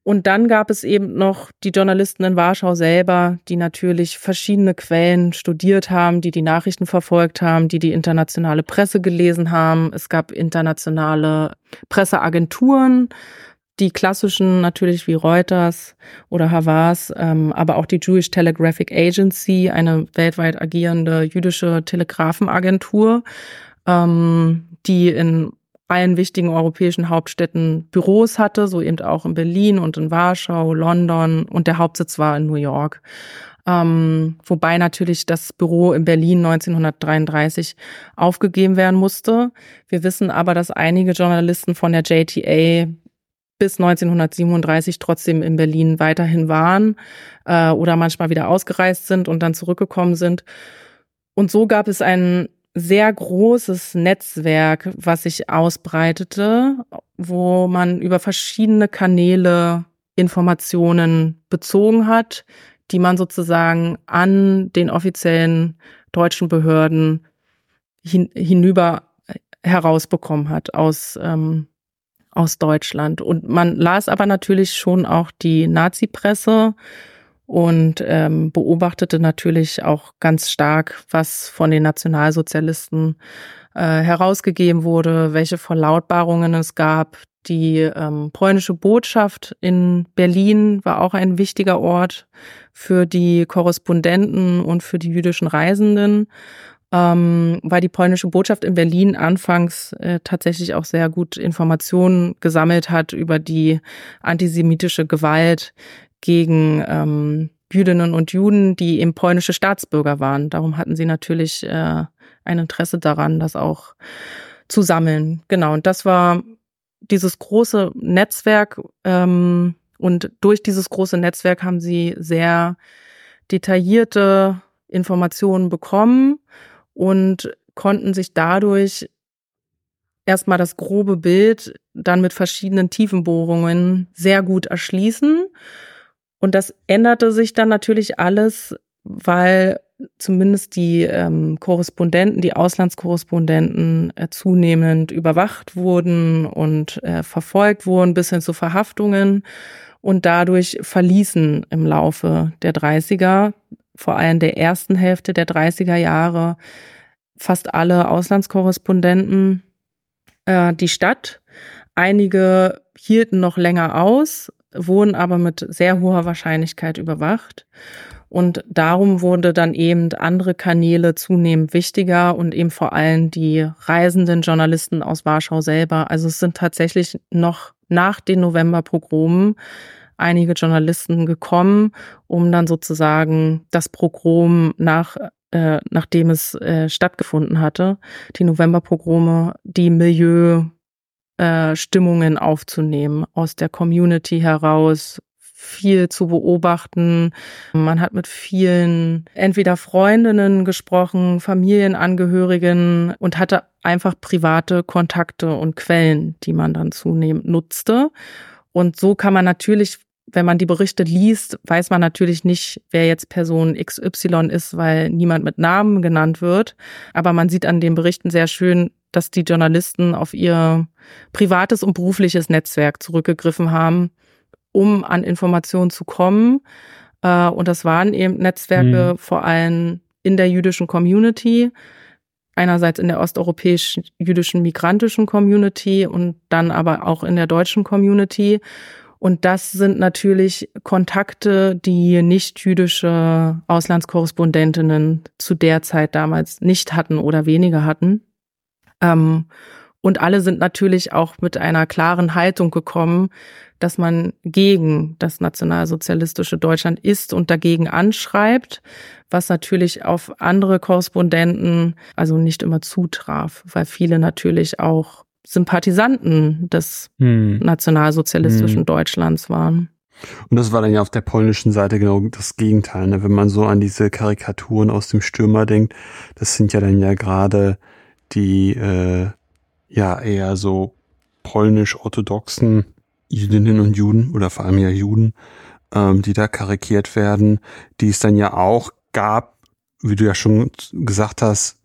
Und dann gab es eben noch die Journalisten in Warschau selber, die natürlich verschiedene Quellen studiert haben, die die Nachrichten verfolgt haben, die die internationale Presse gelesen haben. Es gab internationale Presseagenturen, die klassischen natürlich wie Reuters oder Havas, ähm, aber auch die Jewish Telegraphic Agency, eine weltweit agierende jüdische Telegrafenagentur, ähm, die in allen wichtigen europäischen Hauptstädten Büros hatte, so eben auch in Berlin und in Warschau, London und der Hauptsitz war in New York. Ähm, wobei natürlich das Büro in Berlin 1933 aufgegeben werden musste. Wir wissen aber, dass einige Journalisten von der JTA bis 1937 trotzdem in Berlin weiterhin waren äh, oder manchmal wieder ausgereist sind und dann zurückgekommen sind. Und so gab es einen sehr großes Netzwerk, was sich ausbreitete, wo man über verschiedene Kanäle Informationen bezogen hat, die man sozusagen an den offiziellen deutschen Behörden hin, hinüber herausbekommen hat aus, ähm, aus Deutschland. Und man las aber natürlich schon auch die Nazi-Presse und ähm, beobachtete natürlich auch ganz stark, was von den Nationalsozialisten äh, herausgegeben wurde, welche Verlautbarungen es gab. Die ähm, polnische Botschaft in Berlin war auch ein wichtiger Ort für die Korrespondenten und für die jüdischen Reisenden, ähm, weil die polnische Botschaft in Berlin anfangs äh, tatsächlich auch sehr gut Informationen gesammelt hat über die antisemitische Gewalt, gegen ähm, Jüdinnen und Juden, die eben polnische Staatsbürger waren. Darum hatten sie natürlich äh, ein Interesse daran, das auch zu sammeln. Genau, und das war dieses große Netzwerk. Ähm, und durch dieses große Netzwerk haben sie sehr detaillierte Informationen bekommen und konnten sich dadurch erstmal das grobe Bild dann mit verschiedenen Tiefenbohrungen sehr gut erschließen und das änderte sich dann natürlich alles, weil zumindest die ähm, Korrespondenten, die Auslandskorrespondenten äh, zunehmend überwacht wurden und äh, verfolgt wurden bis hin zu Verhaftungen und dadurch verließen im Laufe der 30er, vor allem der ersten Hälfte der 30er Jahre, fast alle Auslandskorrespondenten äh, die Stadt. Einige hielten noch länger aus, wurden aber mit sehr hoher Wahrscheinlichkeit überwacht. Und darum wurde dann eben andere Kanäle zunehmend wichtiger und eben vor allem die reisenden Journalisten aus Warschau selber. Also es sind tatsächlich noch nach den Novemberpogromen einige Journalisten gekommen, um dann sozusagen das Pogrom nach äh, nachdem es äh, stattgefunden hatte, die Novemberpogrome, die Milieu äh, Stimmungen aufzunehmen, aus der Community heraus viel zu beobachten. Man hat mit vielen entweder Freundinnen gesprochen, Familienangehörigen und hatte einfach private Kontakte und Quellen, die man dann zunehmend nutzte. Und so kann man natürlich wenn man die Berichte liest, weiß man natürlich nicht, wer jetzt Person XY ist, weil niemand mit Namen genannt wird. Aber man sieht an den Berichten sehr schön, dass die Journalisten auf ihr privates und berufliches Netzwerk zurückgegriffen haben, um an Informationen zu kommen. Äh, und das waren eben Netzwerke mhm. vor allem in der jüdischen Community, einerseits in der osteuropäischen jüdischen migrantischen Community und dann aber auch in der deutschen Community. Und das sind natürlich Kontakte, die nicht jüdische Auslandskorrespondentinnen zu der Zeit damals nicht hatten oder weniger hatten. Ähm, und alle sind natürlich auch mit einer klaren Haltung gekommen, dass man gegen das nationalsozialistische Deutschland ist und dagegen anschreibt, was natürlich auf andere Korrespondenten also nicht immer zutraf, weil viele natürlich auch Sympathisanten des hm. nationalsozialistischen hm. Deutschlands waren. Und das war dann ja auf der polnischen Seite genau das Gegenteil. Ne? Wenn man so an diese Karikaturen aus dem Stürmer denkt, das sind ja dann ja gerade die äh, ja eher so polnisch-orthodoxen Jüdinnen und Juden oder vor allem ja Juden, ähm, die da karikiert werden, die es dann ja auch gab, wie du ja schon gesagt hast,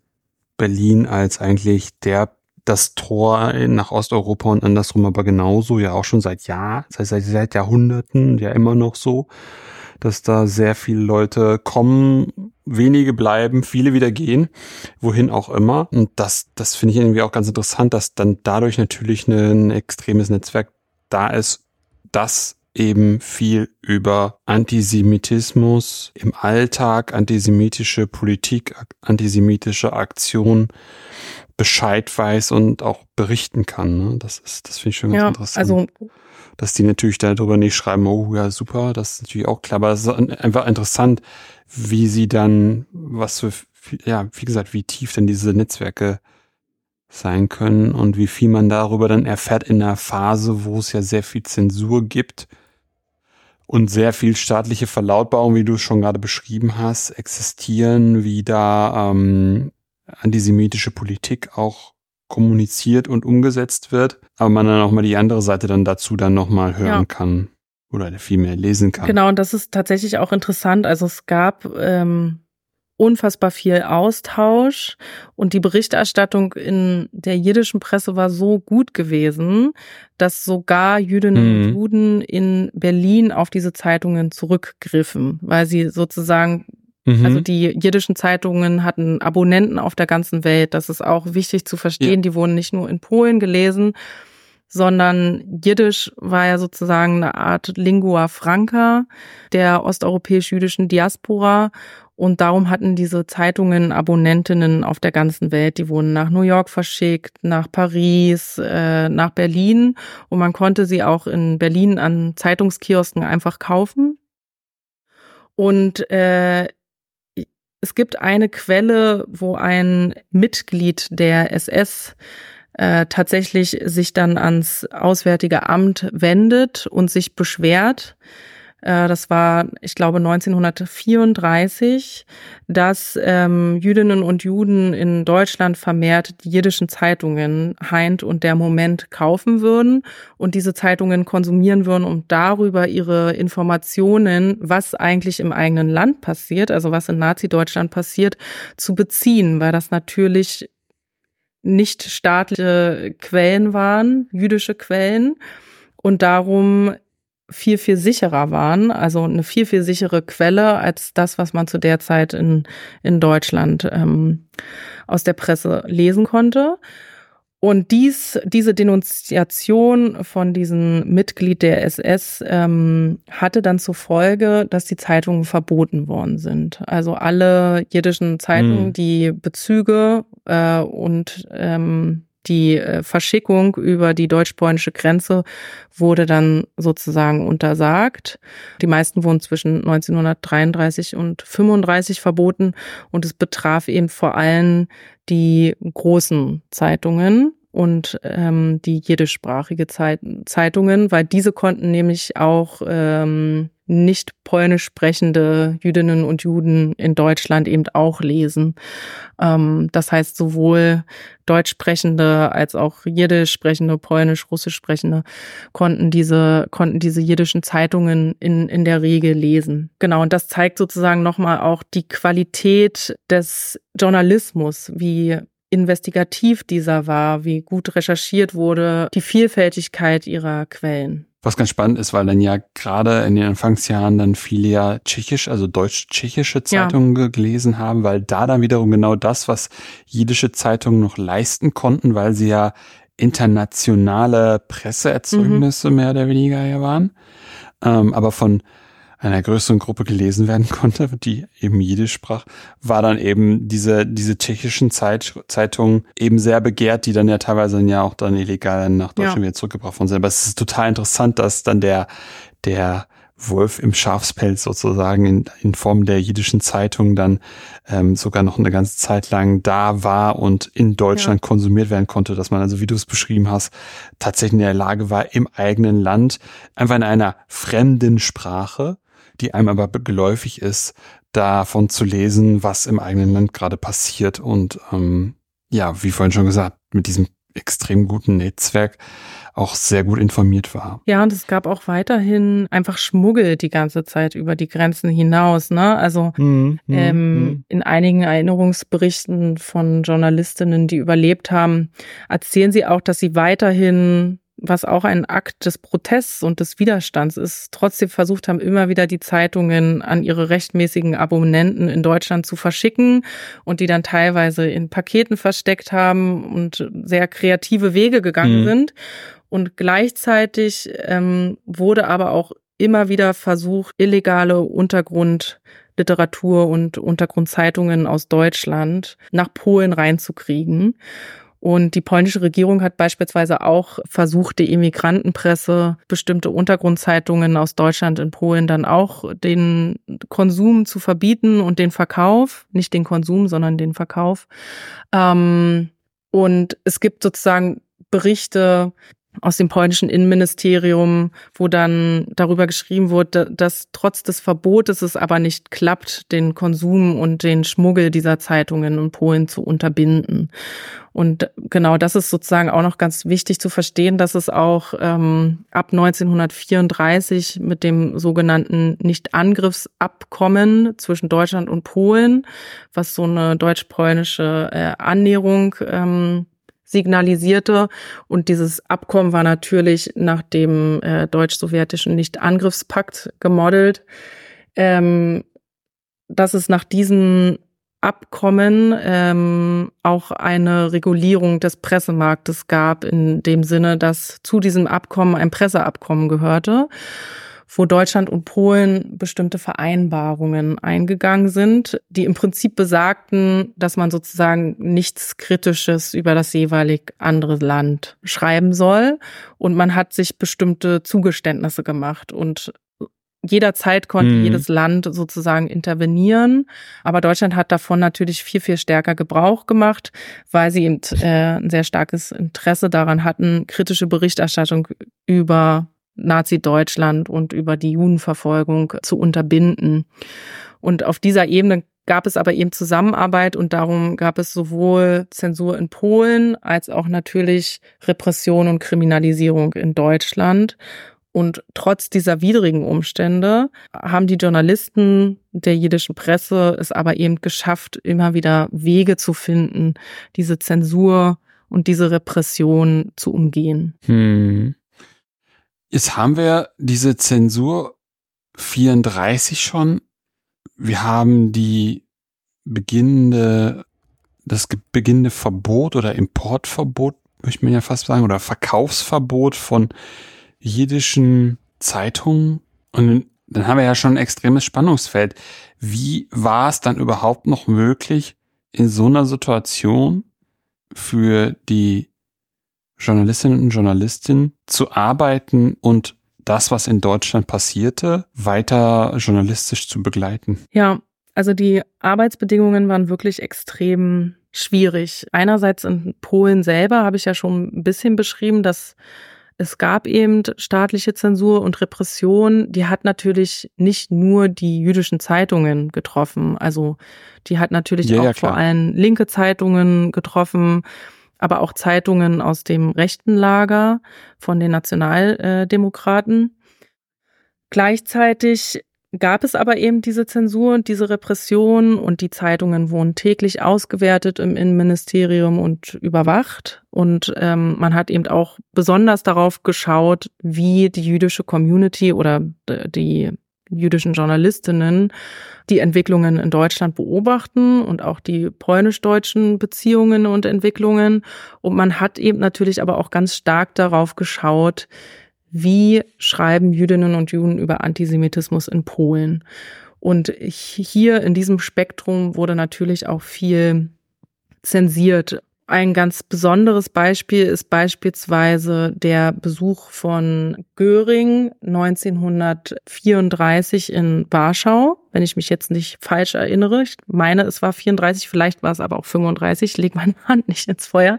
Berlin als eigentlich der das Tor nach Osteuropa und andersrum aber genauso, ja auch schon seit Jahr, seit, seit, seit Jahrhunderten, ja immer noch so, dass da sehr viele Leute kommen, wenige bleiben, viele wieder gehen, wohin auch immer. Und das, das finde ich irgendwie auch ganz interessant, dass dann dadurch natürlich ein extremes Netzwerk da ist, das eben viel über Antisemitismus im Alltag, antisemitische Politik, antisemitische Aktion Bescheid weiß und auch berichten kann. Ne? Das ist, das finde ich schon ganz ja, interessant. Also dass die natürlich darüber nicht schreiben, oh ja, super, das ist natürlich auch klar, aber es ist einfach interessant, wie sie dann, was für, ja, wie gesagt, wie tief denn diese Netzwerke sein können und wie viel man darüber dann erfährt in einer Phase, wo es ja sehr viel Zensur gibt und sehr viel staatliche Verlautbarung, wie du es schon gerade beschrieben hast, existieren, wie da ähm, antisemitische Politik auch kommuniziert und umgesetzt wird, aber man dann auch mal die andere Seite dann dazu dann nochmal hören ja. kann oder viel mehr lesen kann. Genau, und das ist tatsächlich auch interessant. Also es gab ähm, unfassbar viel Austausch und die Berichterstattung in der jiddischen Presse war so gut gewesen, dass sogar Jüdinnen mhm. und Juden in Berlin auf diese Zeitungen zurückgriffen, weil sie sozusagen Mhm. Also die jiddischen Zeitungen hatten Abonnenten auf der ganzen Welt. Das ist auch wichtig zu verstehen. Ja. Die wurden nicht nur in Polen gelesen, sondern Jiddisch war ja sozusagen eine Art Lingua Franca der osteuropäisch-jüdischen Diaspora. Und darum hatten diese Zeitungen Abonnentinnen auf der ganzen Welt. Die wurden nach New York verschickt, nach Paris, äh, nach Berlin. Und man konnte sie auch in Berlin an Zeitungskiosken einfach kaufen. Und äh, es gibt eine Quelle, wo ein Mitglied der SS äh, tatsächlich sich dann ans Auswärtige Amt wendet und sich beschwert, das war, ich glaube, 1934, dass ähm, Jüdinnen und Juden in Deutschland vermehrt die jiddischen Zeitungen Heint und der Moment kaufen würden und diese Zeitungen konsumieren würden, um darüber ihre Informationen, was eigentlich im eigenen Land passiert, also was in Nazi-Deutschland passiert, zu beziehen, weil das natürlich nicht staatliche Quellen waren, jüdische Quellen. Und darum viel, viel sicherer waren, also eine viel, viel sichere Quelle als das, was man zu der Zeit in, in Deutschland ähm, aus der Presse lesen konnte. Und dies, diese Denunziation von diesem Mitglied der SS ähm, hatte dann zur Folge, dass die Zeitungen verboten worden sind. Also alle jiddischen Zeitungen, mhm. die Bezüge äh, und ähm, die äh, Verschickung über die deutsch-polnische Grenze wurde dann sozusagen untersagt. Die meisten wurden zwischen 1933 und 35 verboten und es betraf eben vor allem die großen Zeitungen und ähm, die jiddischsprachige Zeit Zeitungen, weil diese konnten nämlich auch ähm, nicht polnisch sprechende Jüdinnen und Juden in Deutschland eben auch lesen. Ähm, das heißt, sowohl deutsch sprechende als auch jiddisch sprechende, polnisch, russisch sprechende konnten diese, konnten diese jiddischen Zeitungen in, in der Regel lesen. Genau. Und das zeigt sozusagen nochmal auch die Qualität des Journalismus, wie investigativ dieser war, wie gut recherchiert wurde, die Vielfältigkeit ihrer Quellen. Was ganz spannend ist, weil dann ja gerade in den Anfangsjahren dann viele ja tschechisch, also deutsch-tschechische Zeitungen ja. gelesen haben, weil da dann wiederum genau das, was jiddische Zeitungen noch leisten konnten, weil sie ja internationale Presseerzeugnisse mhm. mehr oder weniger ja waren. Ähm, aber von einer größeren Gruppe gelesen werden konnte, die eben Jiddisch sprach, war dann eben diese, diese tschechischen Zeit, Zeitungen eben sehr begehrt, die dann ja teilweise dann ja auch dann illegal nach Deutschland ja. wieder zurückgebracht worden sind. Aber es ist total interessant, dass dann der, der Wolf im Schafspelz sozusagen in, in Form der jiddischen Zeitung dann ähm, sogar noch eine ganze Zeit lang da war und in Deutschland ja. konsumiert werden konnte, dass man also, wie du es beschrieben hast, tatsächlich in der Lage war, im eigenen Land einfach in einer fremden Sprache, die einem aber geläufig ist, davon zu lesen, was im eigenen Land gerade passiert und ähm, ja, wie vorhin schon gesagt, mit diesem extrem guten Netzwerk auch sehr gut informiert war. Ja, und es gab auch weiterhin einfach Schmuggel die ganze Zeit über die Grenzen hinaus. Ne? Also mhm, ähm, mhm. in einigen Erinnerungsberichten von Journalistinnen, die überlebt haben, erzählen sie auch, dass sie weiterhin was auch ein Akt des Protests und des Widerstands ist, trotzdem versucht haben, immer wieder die Zeitungen an ihre rechtmäßigen Abonnenten in Deutschland zu verschicken und die dann teilweise in Paketen versteckt haben und sehr kreative Wege gegangen mhm. sind. Und gleichzeitig ähm, wurde aber auch immer wieder versucht, illegale Untergrundliteratur und Untergrundzeitungen aus Deutschland nach Polen reinzukriegen. Und die polnische Regierung hat beispielsweise auch versucht, die Immigrantenpresse, bestimmte Untergrundzeitungen aus Deutschland in Polen dann auch den Konsum zu verbieten und den Verkauf, nicht den Konsum, sondern den Verkauf. Ähm, und es gibt sozusagen Berichte, aus dem polnischen Innenministerium, wo dann darüber geschrieben wurde, dass trotz des Verbotes es aber nicht klappt, den Konsum und den Schmuggel dieser Zeitungen in Polen zu unterbinden. Und genau das ist sozusagen auch noch ganz wichtig zu verstehen, dass es auch ähm, ab 1934 mit dem sogenannten Nichtangriffsabkommen zwischen Deutschland und Polen, was so eine deutsch-polnische äh, Annäherung ähm, signalisierte. Und dieses Abkommen war natürlich nach dem äh, deutsch-sowjetischen Nichtangriffspakt gemodelt. Ähm, dass es nach diesem Abkommen ähm, auch eine Regulierung des Pressemarktes gab, in dem Sinne, dass zu diesem Abkommen ein Presseabkommen gehörte wo Deutschland und Polen bestimmte Vereinbarungen eingegangen sind, die im Prinzip besagten, dass man sozusagen nichts Kritisches über das jeweilig andere Land schreiben soll. Und man hat sich bestimmte Zugeständnisse gemacht und jederzeit konnte mhm. jedes Land sozusagen intervenieren. Aber Deutschland hat davon natürlich viel, viel stärker Gebrauch gemacht, weil sie eben äh, ein sehr starkes Interesse daran hatten, kritische Berichterstattung über Nazi-Deutschland und über die Judenverfolgung zu unterbinden. Und auf dieser Ebene gab es aber eben Zusammenarbeit und darum gab es sowohl Zensur in Polen als auch natürlich Repression und Kriminalisierung in Deutschland. Und trotz dieser widrigen Umstände haben die Journalisten der jiddischen Presse es aber eben geschafft, immer wieder Wege zu finden, diese Zensur und diese Repression zu umgehen. Hm. Jetzt haben wir diese Zensur 34 schon. Wir haben die beginnende, das beginnende Verbot oder Importverbot, möchte man ja fast sagen, oder Verkaufsverbot von jiddischen Zeitungen. Und dann haben wir ja schon ein extremes Spannungsfeld. Wie war es dann überhaupt noch möglich, in so einer Situation für die Journalistinnen und Journalisten zu arbeiten und das, was in Deutschland passierte, weiter journalistisch zu begleiten. Ja, also die Arbeitsbedingungen waren wirklich extrem schwierig. Einerseits in Polen selber habe ich ja schon ein bisschen beschrieben, dass es gab eben staatliche Zensur und Repression. Die hat natürlich nicht nur die jüdischen Zeitungen getroffen. Also die hat natürlich ja, auch ja, vor allem linke Zeitungen getroffen aber auch Zeitungen aus dem rechten Lager von den Nationaldemokraten. Gleichzeitig gab es aber eben diese Zensur und diese Repression und die Zeitungen wurden täglich ausgewertet im Innenministerium und überwacht. Und ähm, man hat eben auch besonders darauf geschaut, wie die jüdische Community oder die jüdischen Journalistinnen die Entwicklungen in Deutschland beobachten und auch die polnisch-deutschen Beziehungen und Entwicklungen. Und man hat eben natürlich aber auch ganz stark darauf geschaut, wie schreiben Jüdinnen und Juden über Antisemitismus in Polen. Und hier in diesem Spektrum wurde natürlich auch viel zensiert. Ein ganz besonderes Beispiel ist beispielsweise der Besuch von Göring 1934 in Warschau. Wenn ich mich jetzt nicht falsch erinnere, ich meine, es war 34, vielleicht war es aber auch 35, ich lege meine Hand nicht ins Feuer.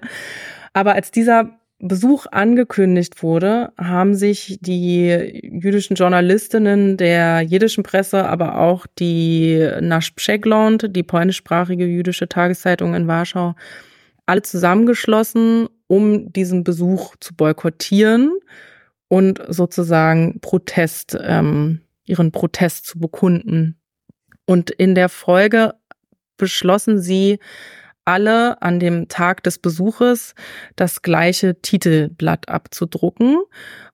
Aber als dieser Besuch angekündigt wurde, haben sich die jüdischen Journalistinnen der jiddischen Presse, aber auch die Nasz Przegląd, die polnischsprachige jüdische Tageszeitung in Warschau, alle zusammengeschlossen, um diesen Besuch zu boykottieren und sozusagen Protest, ähm, ihren Protest zu bekunden. Und in der Folge beschlossen sie, alle an dem Tag des Besuches das gleiche Titelblatt abzudrucken.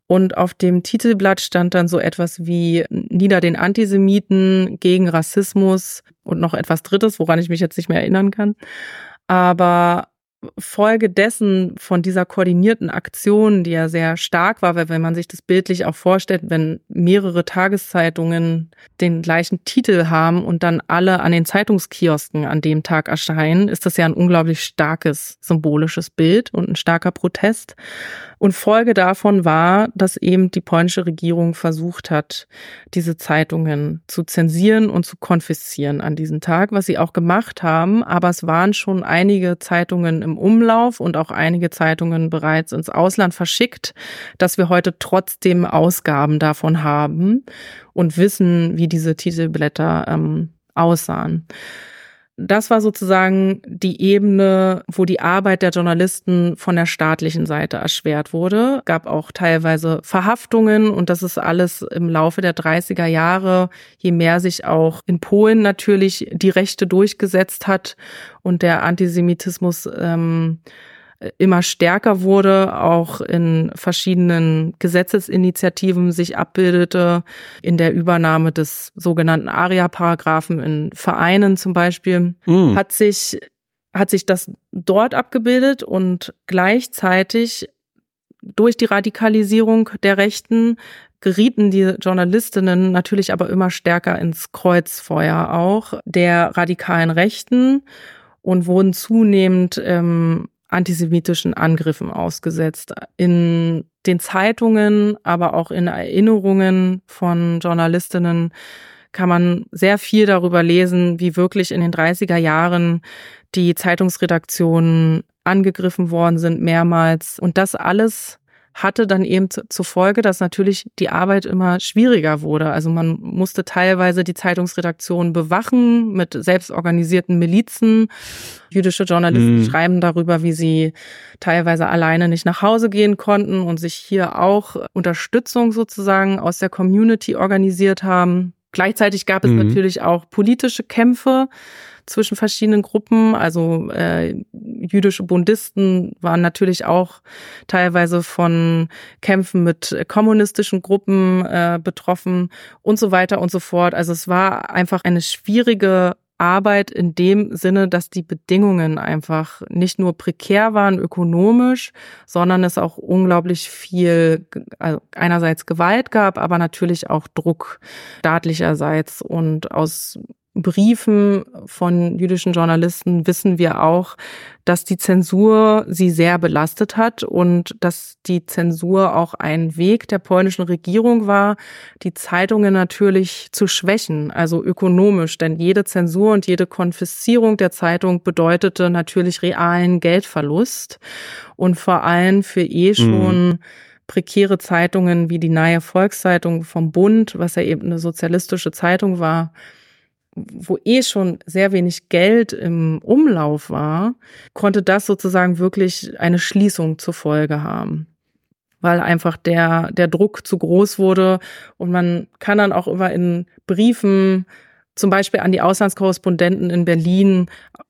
Und auf dem Titelblatt stand dann so etwas wie Nieder den Antisemiten gegen Rassismus und noch etwas Drittes, woran ich mich jetzt nicht mehr erinnern kann. Aber Folge dessen von dieser koordinierten Aktion, die ja sehr stark war, weil wenn man sich das bildlich auch vorstellt, wenn mehrere Tageszeitungen den gleichen Titel haben und dann alle an den Zeitungskiosken an dem Tag erscheinen, ist das ja ein unglaublich starkes symbolisches Bild und ein starker Protest. Und Folge davon war, dass eben die polnische Regierung versucht hat, diese Zeitungen zu zensieren und zu konfiszieren an diesem Tag, was sie auch gemacht haben. Aber es waren schon einige Zeitungen im Umlauf und auch einige Zeitungen bereits ins Ausland verschickt, dass wir heute trotzdem Ausgaben davon haben und wissen, wie diese Titelblätter ähm, aussahen das war sozusagen die Ebene, wo die Arbeit der Journalisten von der staatlichen Seite erschwert wurde. Gab auch teilweise Verhaftungen und das ist alles im Laufe der 30er Jahre, je mehr sich auch in Polen natürlich die Rechte durchgesetzt hat und der Antisemitismus ähm, immer stärker wurde, auch in verschiedenen Gesetzesinitiativen sich abbildete, in der Übernahme des sogenannten ARIA-Paragraphen in Vereinen zum Beispiel, mm. hat sich, hat sich das dort abgebildet und gleichzeitig durch die Radikalisierung der Rechten gerieten die Journalistinnen natürlich aber immer stärker ins Kreuzfeuer auch der radikalen Rechten und wurden zunehmend ähm, antisemitischen Angriffen ausgesetzt. In den Zeitungen, aber auch in Erinnerungen von Journalistinnen kann man sehr viel darüber lesen, wie wirklich in den 30er Jahren die Zeitungsredaktionen angegriffen worden sind, mehrmals. Und das alles hatte dann eben zur Folge, dass natürlich die Arbeit immer schwieriger wurde. Also man musste teilweise die Zeitungsredaktion bewachen mit selbstorganisierten Milizen. Jüdische Journalisten mhm. schreiben darüber, wie sie teilweise alleine nicht nach Hause gehen konnten und sich hier auch Unterstützung sozusagen aus der Community organisiert haben. Gleichzeitig gab es mhm. natürlich auch politische Kämpfe zwischen verschiedenen Gruppen. Also äh, jüdische Bundisten waren natürlich auch teilweise von Kämpfen mit kommunistischen Gruppen äh, betroffen und so weiter und so fort. Also es war einfach eine schwierige Arbeit in dem Sinne, dass die Bedingungen einfach nicht nur prekär waren ökonomisch, sondern es auch unglaublich viel also einerseits Gewalt gab, aber natürlich auch Druck staatlicherseits und aus Briefen von jüdischen Journalisten wissen wir auch, dass die Zensur sie sehr belastet hat und dass die Zensur auch ein Weg der polnischen Regierung war, die Zeitungen natürlich zu schwächen, also ökonomisch, denn jede Zensur und jede Konfiszierung der Zeitung bedeutete natürlich realen Geldverlust und vor allem für eh mhm. schon mhm prekäre Zeitungen wie die Neue Volkszeitung vom Bund, was ja eben eine sozialistische Zeitung war, wo eh schon sehr wenig Geld im Umlauf war, konnte das sozusagen wirklich eine Schließung zur Folge haben. Weil einfach der, der Druck zu groß wurde und man kann dann auch immer in Briefen zum Beispiel an die Auslandskorrespondenten in Berlin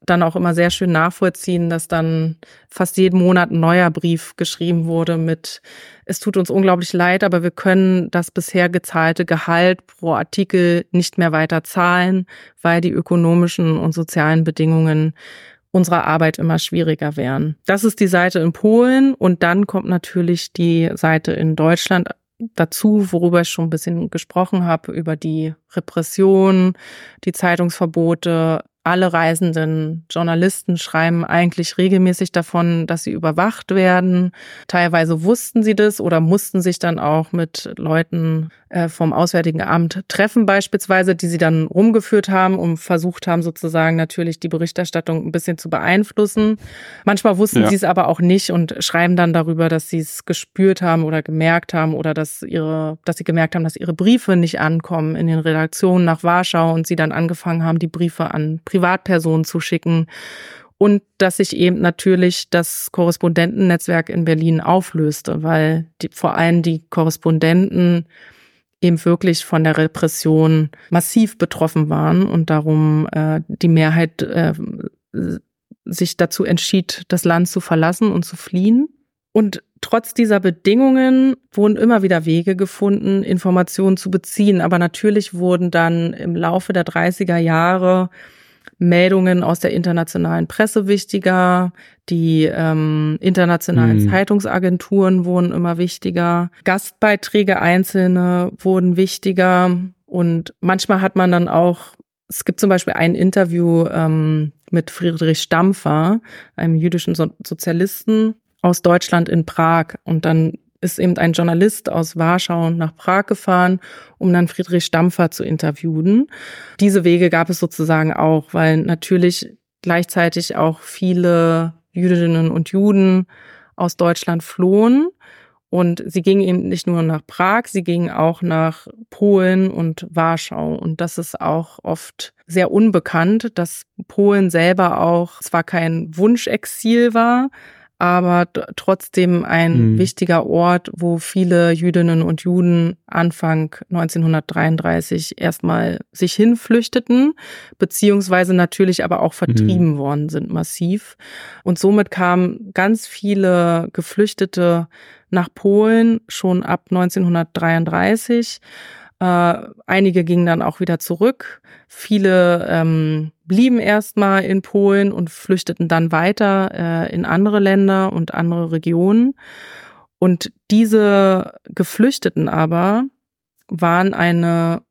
dann auch immer sehr schön nachvollziehen, dass dann fast jeden Monat ein neuer Brief geschrieben wurde mit, es tut uns unglaublich leid, aber wir können das bisher gezahlte Gehalt pro Artikel nicht mehr weiter zahlen, weil die ökonomischen und sozialen Bedingungen unserer Arbeit immer schwieriger wären. Das ist die Seite in Polen und dann kommt natürlich die Seite in Deutschland dazu, worüber ich schon ein bisschen gesprochen habe, über die Repression, die Zeitungsverbote, alle reisenden Journalisten schreiben eigentlich regelmäßig davon, dass sie überwacht werden. Teilweise wussten sie das oder mussten sich dann auch mit Leuten äh, vom Auswärtigen Amt treffen beispielsweise, die sie dann rumgeführt haben und versucht haben sozusagen natürlich die Berichterstattung ein bisschen zu beeinflussen. Manchmal wussten ja. sie es aber auch nicht und schreiben dann darüber, dass sie es gespürt haben oder gemerkt haben oder dass ihre, dass sie gemerkt haben, dass ihre Briefe nicht ankommen in den Redaktionen nach Warschau und sie dann angefangen haben, die Briefe an Privatpersonen zu schicken und dass sich eben natürlich das Korrespondentennetzwerk in Berlin auflöste, weil die, vor allem die Korrespondenten eben wirklich von der Repression massiv betroffen waren und darum äh, die Mehrheit äh, sich dazu entschied, das Land zu verlassen und zu fliehen. Und trotz dieser Bedingungen wurden immer wieder Wege gefunden, Informationen zu beziehen. Aber natürlich wurden dann im Laufe der 30er Jahre Meldungen aus der internationalen Presse wichtiger, die ähm, internationalen mhm. Zeitungsagenturen wurden immer wichtiger, Gastbeiträge einzelne wurden wichtiger. Und manchmal hat man dann auch, es gibt zum Beispiel ein Interview ähm, mit Friedrich Stampfer, einem jüdischen so Sozialisten aus Deutschland in Prag. Und dann ist eben ein Journalist aus Warschau nach Prag gefahren, um dann Friedrich Stampfer zu interviewen. Diese Wege gab es sozusagen auch, weil natürlich gleichzeitig auch viele Jüdinnen und Juden aus Deutschland flohen. Und sie gingen eben nicht nur nach Prag, sie gingen auch nach Polen und Warschau. Und das ist auch oft sehr unbekannt, dass Polen selber auch zwar kein Wunschexil war, aber trotzdem ein mhm. wichtiger Ort, wo viele Jüdinnen und Juden Anfang 1933 erstmal sich hinflüchteten, beziehungsweise natürlich aber auch vertrieben mhm. worden sind massiv. Und somit kamen ganz viele Geflüchtete nach Polen schon ab 1933 äh, einige gingen dann auch wieder zurück. Viele ähm, blieben erstmal in Polen und flüchteten dann weiter äh, in andere Länder und andere Regionen. Und diese Geflüchteten aber waren eine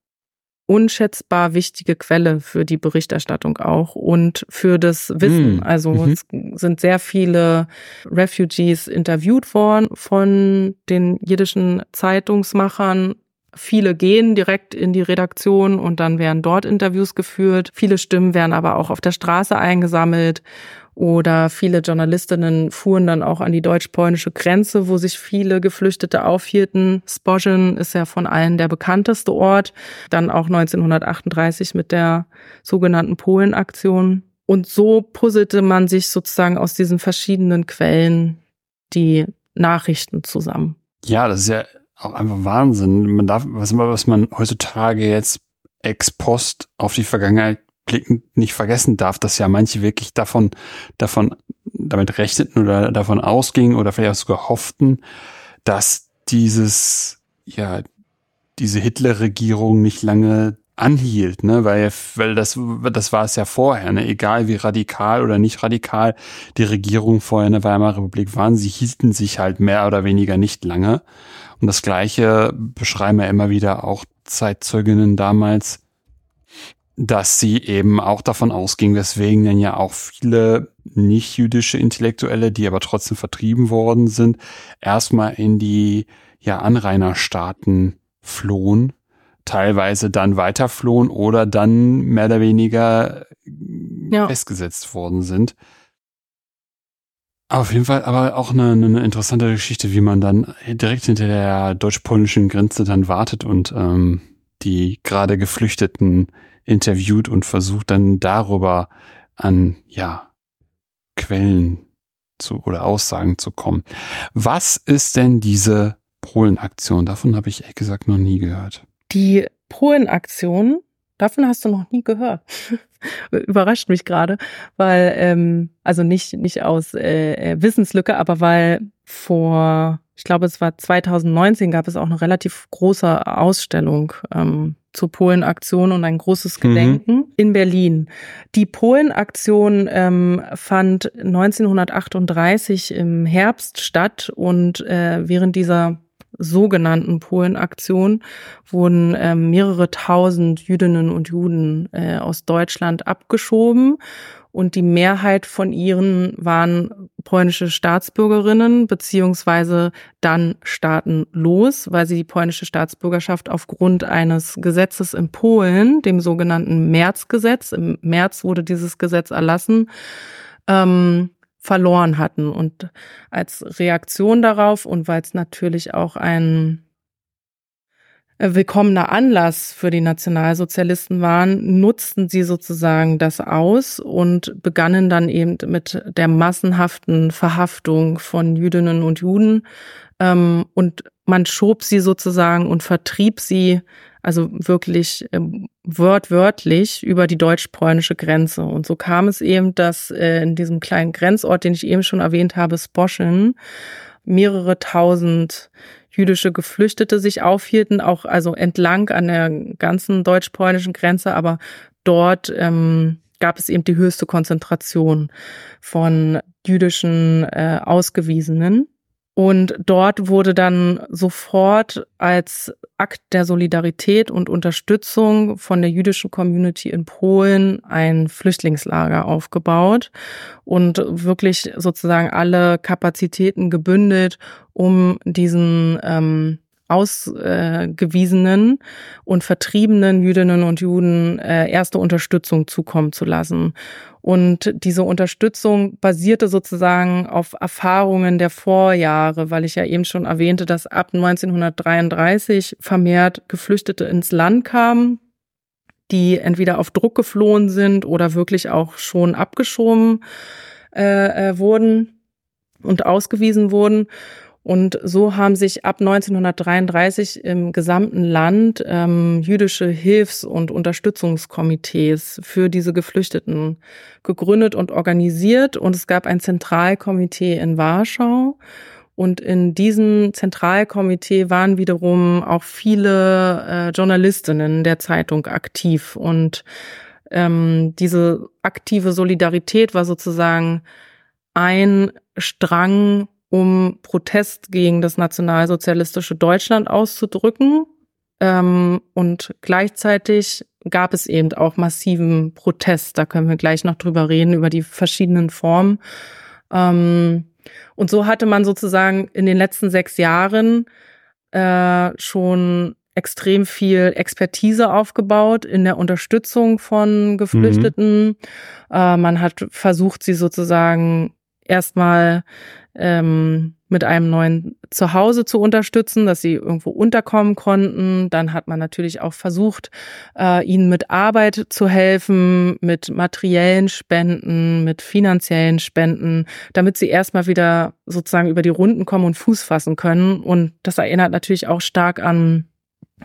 unschätzbar wichtige Quelle für die Berichterstattung auch und für das Wissen. Mm. Also mhm. es sind sehr viele Refugees interviewt worden von den jiddischen Zeitungsmachern Viele gehen direkt in die Redaktion und dann werden dort Interviews geführt. Viele Stimmen werden aber auch auf der Straße eingesammelt oder viele Journalistinnen fuhren dann auch an die deutsch-polnische Grenze, wo sich viele Geflüchtete aufhielten. Spozhen ist ja von allen der bekannteste Ort. Dann auch 1938 mit der sogenannten Polen-Aktion. Und so puzzelte man sich sozusagen aus diesen verschiedenen Quellen die Nachrichten zusammen. Ja, das ist ja auch einfach Wahnsinn. Man darf, was immer, was man heutzutage jetzt ex post auf die Vergangenheit blickend nicht vergessen darf, dass ja manche wirklich davon, davon, damit rechneten oder davon ausgingen oder vielleicht auch sogar hofften, dass dieses, ja, diese Hitler-Regierung nicht lange anhielt, ne, weil, weil das, das war es ja vorher, ne, egal wie radikal oder nicht radikal die Regierung vorher in der Weimarer Republik waren, sie hielten sich halt mehr oder weniger nicht lange. Und das Gleiche beschreiben ja immer wieder auch Zeitzeuginnen damals, dass sie eben auch davon ausging, weswegen dann ja auch viele nicht-jüdische Intellektuelle, die aber trotzdem vertrieben worden sind, erstmal in die ja Anrainerstaaten flohen, teilweise dann weiterflohen oder dann mehr oder weniger ja. festgesetzt worden sind. Auf jeden Fall aber auch eine, eine interessante Geschichte, wie man dann direkt hinter der deutsch-polnischen Grenze dann wartet und ähm, die gerade Geflüchteten interviewt und versucht dann darüber an ja Quellen zu oder Aussagen zu kommen. Was ist denn diese Polen-Aktion? Davon habe ich ehrlich gesagt noch nie gehört. Die Polen-Aktion Davon hast du noch nie gehört. Überrascht mich gerade, weil, ähm, also nicht, nicht aus äh, äh, Wissenslücke, aber weil vor, ich glaube, es war 2019, gab es auch eine relativ große Ausstellung ähm, zur Polen-Aktion und ein großes mhm. Gedenken mhm. in Berlin. Die Polen-Aktion ähm, fand 1938 im Herbst statt und äh, während dieser sogenannten Polenaktion wurden äh, mehrere tausend Jüdinnen und Juden äh, aus Deutschland abgeschoben. Und die Mehrheit von ihnen waren polnische Staatsbürgerinnen beziehungsweise dann staatenlos, weil sie die polnische Staatsbürgerschaft aufgrund eines Gesetzes in Polen, dem sogenannten Märzgesetz, im März wurde dieses Gesetz erlassen, ähm, verloren hatten. Und als Reaktion darauf und weil es natürlich auch ein äh, willkommener Anlass für die Nationalsozialisten waren, nutzten sie sozusagen das aus und begannen dann eben mit der massenhaften Verhaftung von Jüdinnen und Juden. Ähm, und man schob sie sozusagen und vertrieb sie, also wirklich ähm, wörtwörtlich über die deutsch-polnische Grenze. Und so kam es eben, dass äh, in diesem kleinen Grenzort, den ich eben schon erwähnt habe, Sposchen, mehrere tausend jüdische Geflüchtete sich aufhielten, auch also entlang an der ganzen deutsch-polnischen Grenze, aber dort ähm, gab es eben die höchste Konzentration von jüdischen äh, Ausgewiesenen. Und dort wurde dann sofort als Akt der Solidarität und Unterstützung von der jüdischen Community in Polen ein Flüchtlingslager aufgebaut und wirklich sozusagen alle Kapazitäten gebündelt, um diesen ähm, ausgewiesenen und vertriebenen Jüdinnen und Juden äh, erste Unterstützung zukommen zu lassen. Und diese Unterstützung basierte sozusagen auf Erfahrungen der Vorjahre, weil ich ja eben schon erwähnte, dass ab 1933 vermehrt Geflüchtete ins Land kamen, die entweder auf Druck geflohen sind oder wirklich auch schon abgeschoben äh, äh wurden und ausgewiesen wurden. Und so haben sich ab 1933 im gesamten Land ähm, jüdische Hilfs- und Unterstützungskomitees für diese Geflüchteten gegründet und organisiert. Und es gab ein Zentralkomitee in Warschau. Und in diesem Zentralkomitee waren wiederum auch viele äh, Journalistinnen der Zeitung aktiv. Und ähm, diese aktive Solidarität war sozusagen ein Strang um Protest gegen das nationalsozialistische Deutschland auszudrücken. Ähm, und gleichzeitig gab es eben auch massiven Protest. Da können wir gleich noch drüber reden, über die verschiedenen Formen. Ähm, und so hatte man sozusagen in den letzten sechs Jahren äh, schon extrem viel Expertise aufgebaut in der Unterstützung von Geflüchteten. Mhm. Äh, man hat versucht, sie sozusagen erstmal ähm, mit einem neuen Zuhause zu unterstützen, dass sie irgendwo unterkommen konnten. Dann hat man natürlich auch versucht, äh, ihnen mit Arbeit zu helfen, mit materiellen Spenden, mit finanziellen Spenden, damit sie erstmal wieder sozusagen über die Runden kommen und Fuß fassen können. Und das erinnert natürlich auch stark an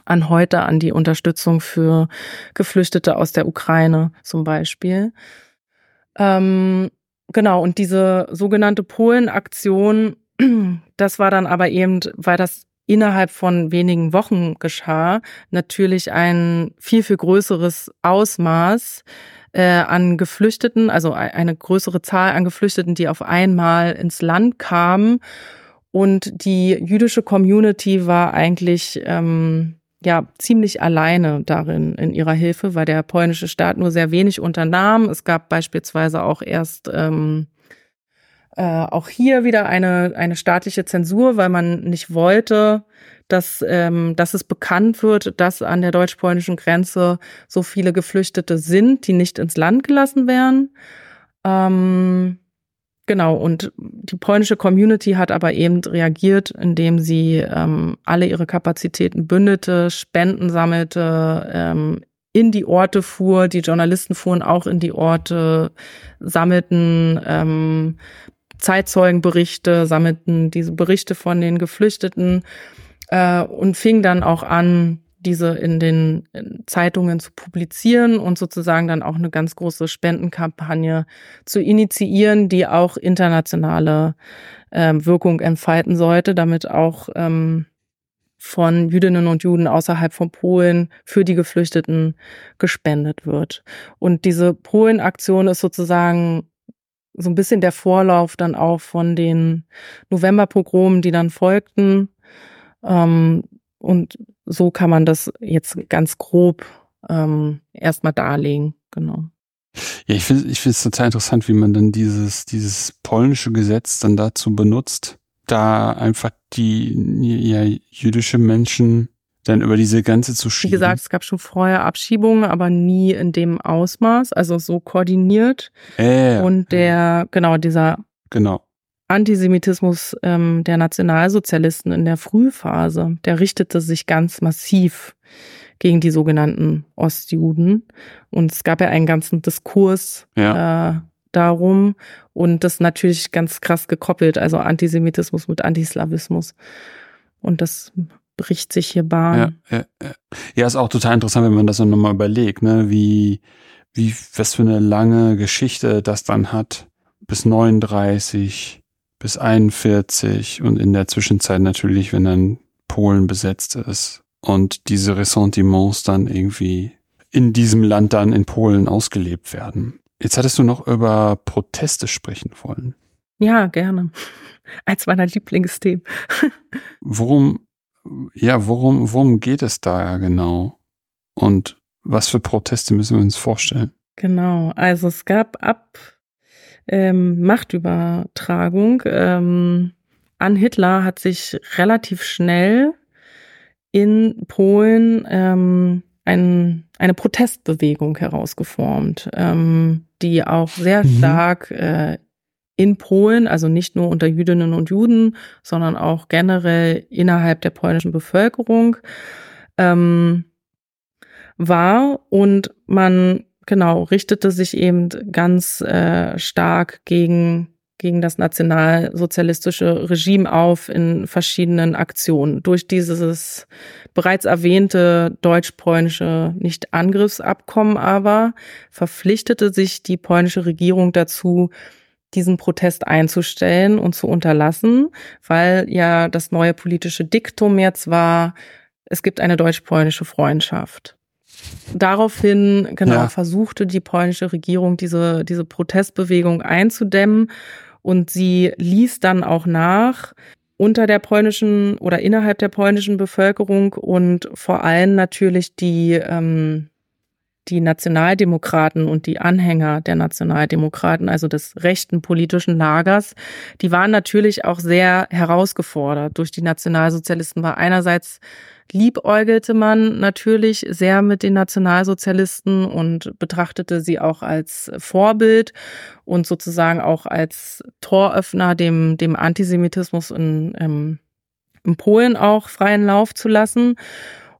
an heute, an die Unterstützung für Geflüchtete aus der Ukraine zum Beispiel. Ähm, Genau, und diese sogenannte Polen-Aktion, das war dann aber eben, weil das innerhalb von wenigen Wochen geschah, natürlich ein viel, viel größeres Ausmaß äh, an Geflüchteten, also eine größere Zahl an Geflüchteten, die auf einmal ins Land kamen. Und die jüdische Community war eigentlich ähm, ja ziemlich alleine darin in ihrer Hilfe, weil der polnische Staat nur sehr wenig unternahm. Es gab beispielsweise auch erst ähm, äh, auch hier wieder eine eine staatliche Zensur, weil man nicht wollte, dass ähm, dass es bekannt wird, dass an der deutsch-polnischen Grenze so viele Geflüchtete sind, die nicht ins Land gelassen werden. Ähm, Genau, und die polnische Community hat aber eben reagiert, indem sie ähm, alle ihre Kapazitäten bündete, Spenden sammelte, ähm, in die Orte fuhr. Die Journalisten fuhren auch in die Orte, sammelten ähm, Zeitzeugenberichte, sammelten diese Berichte von den Geflüchteten äh, und fing dann auch an, diese in den Zeitungen zu publizieren und sozusagen dann auch eine ganz große Spendenkampagne zu initiieren, die auch internationale ähm, Wirkung entfalten sollte, damit auch ähm, von Jüdinnen und Juden außerhalb von Polen für die Geflüchteten gespendet wird. Und diese Polen-Aktion ist sozusagen so ein bisschen der Vorlauf dann auch von den Novemberpogromen, die dann folgten Ähm, und so kann man das jetzt ganz grob ähm, erstmal darlegen, genau. Ja, ich finde ich finde es total interessant, wie man dann dieses, dieses polnische Gesetz dann dazu benutzt, da einfach die ja, jüdische Menschen dann über diese Grenze zu schieben. Wie gesagt, es gab schon vorher Abschiebungen, aber nie in dem Ausmaß, also so koordiniert. Äh, Und der, genau, dieser genau. Antisemitismus ähm, der Nationalsozialisten in der Frühphase, der richtete sich ganz massiv gegen die sogenannten Ostjuden. Und es gab ja einen ganzen Diskurs Ja. äh, darum und das natürlich ganz krass gekoppelt, also Antisemitismus mit Antislawismus. Und das bricht sich hier Ja, Bahn. ja, ja. ja, ist auch total interessant, wenn man das dann nochmal überlegt, ne, wie, wie, was für eine lange Geschichte das dann hat. Bis 39, bis 41 und in der Zwischenzeit natürlich, wenn dann Polen besetzt ist und diese Ressentiments dann irgendwie in diesem Land dann in Polen ausgelebt werden. Jetzt hattest du noch über Proteste sprechen wollen. Ja, gerne. Eins meiner Lieblingsthemen. Worum, ja, worum, worum geht es da genau? Und was für Proteste müssen wir uns vorstellen? Genau, also es gab ab ähm, Machtübertragung ähm, an Hitler hat sich relativ schnell in Polen ähm, ein, eine Protestbewegung herausgeformt, ähm, die auch sehr Mhm. stark äh, in Polen, also nicht nur unter Jüdinnen und Juden, sondern auch generell innerhalb der polnischen Bevölkerung ähm, war und man genau richtete sich eben ganz äh, stark gegen gegen das nationalsozialistische Regime auf in verschiedenen Aktionen. Durch dieses bereits erwähnte deutsch-polnische Nicht-Angriffsabkommen aber verpflichtete sich die polnische Regierung dazu, diesen Protest einzustellen und zu unterlassen, weil ja das neue politische Diktum jetzt war, es gibt eine deutsch-polnische Freundschaft. Daraufhin genau Ja. versuchte die polnische Regierung diese diese Protestbewegung einzudämmen und sie ließ dann auch nach unter der polnischen oder innerhalb der polnischen Bevölkerung und vor allem natürlich die ähm, die Nationaldemokraten und die Anhänger der Nationaldemokraten, also des rechten politischen Lagers, die waren natürlich auch sehr herausgefordert durch die Nationalsozialisten, weil einerseits liebäugelte man natürlich sehr mit den Nationalsozialisten und betrachtete sie auch als Vorbild und sozusagen auch als Toröffner dem, dem Antisemitismus in, ähm, in Polen auch freien Lauf zu lassen.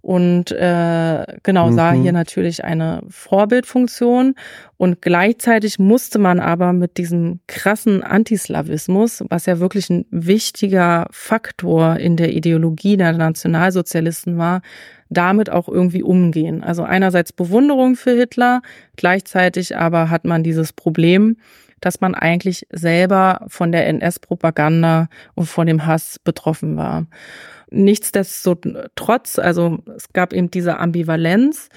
Und äh, genau sah Mhm. hier natürlich eine Vorbildfunktion. Und gleichzeitig musste man aber mit diesem krassen Antislawismus, was ja wirklich ein wichtiger Faktor in der Ideologie der Nationalsozialisten war, damit auch irgendwie umgehen. Also einerseits Bewunderung für Hitler, gleichzeitig aber hat man dieses Problem, dass man eigentlich selber von der NS-Propaganda und von dem Hass betroffen war. Nichtsdestotrotz, also es gab eben diese Ambivalenz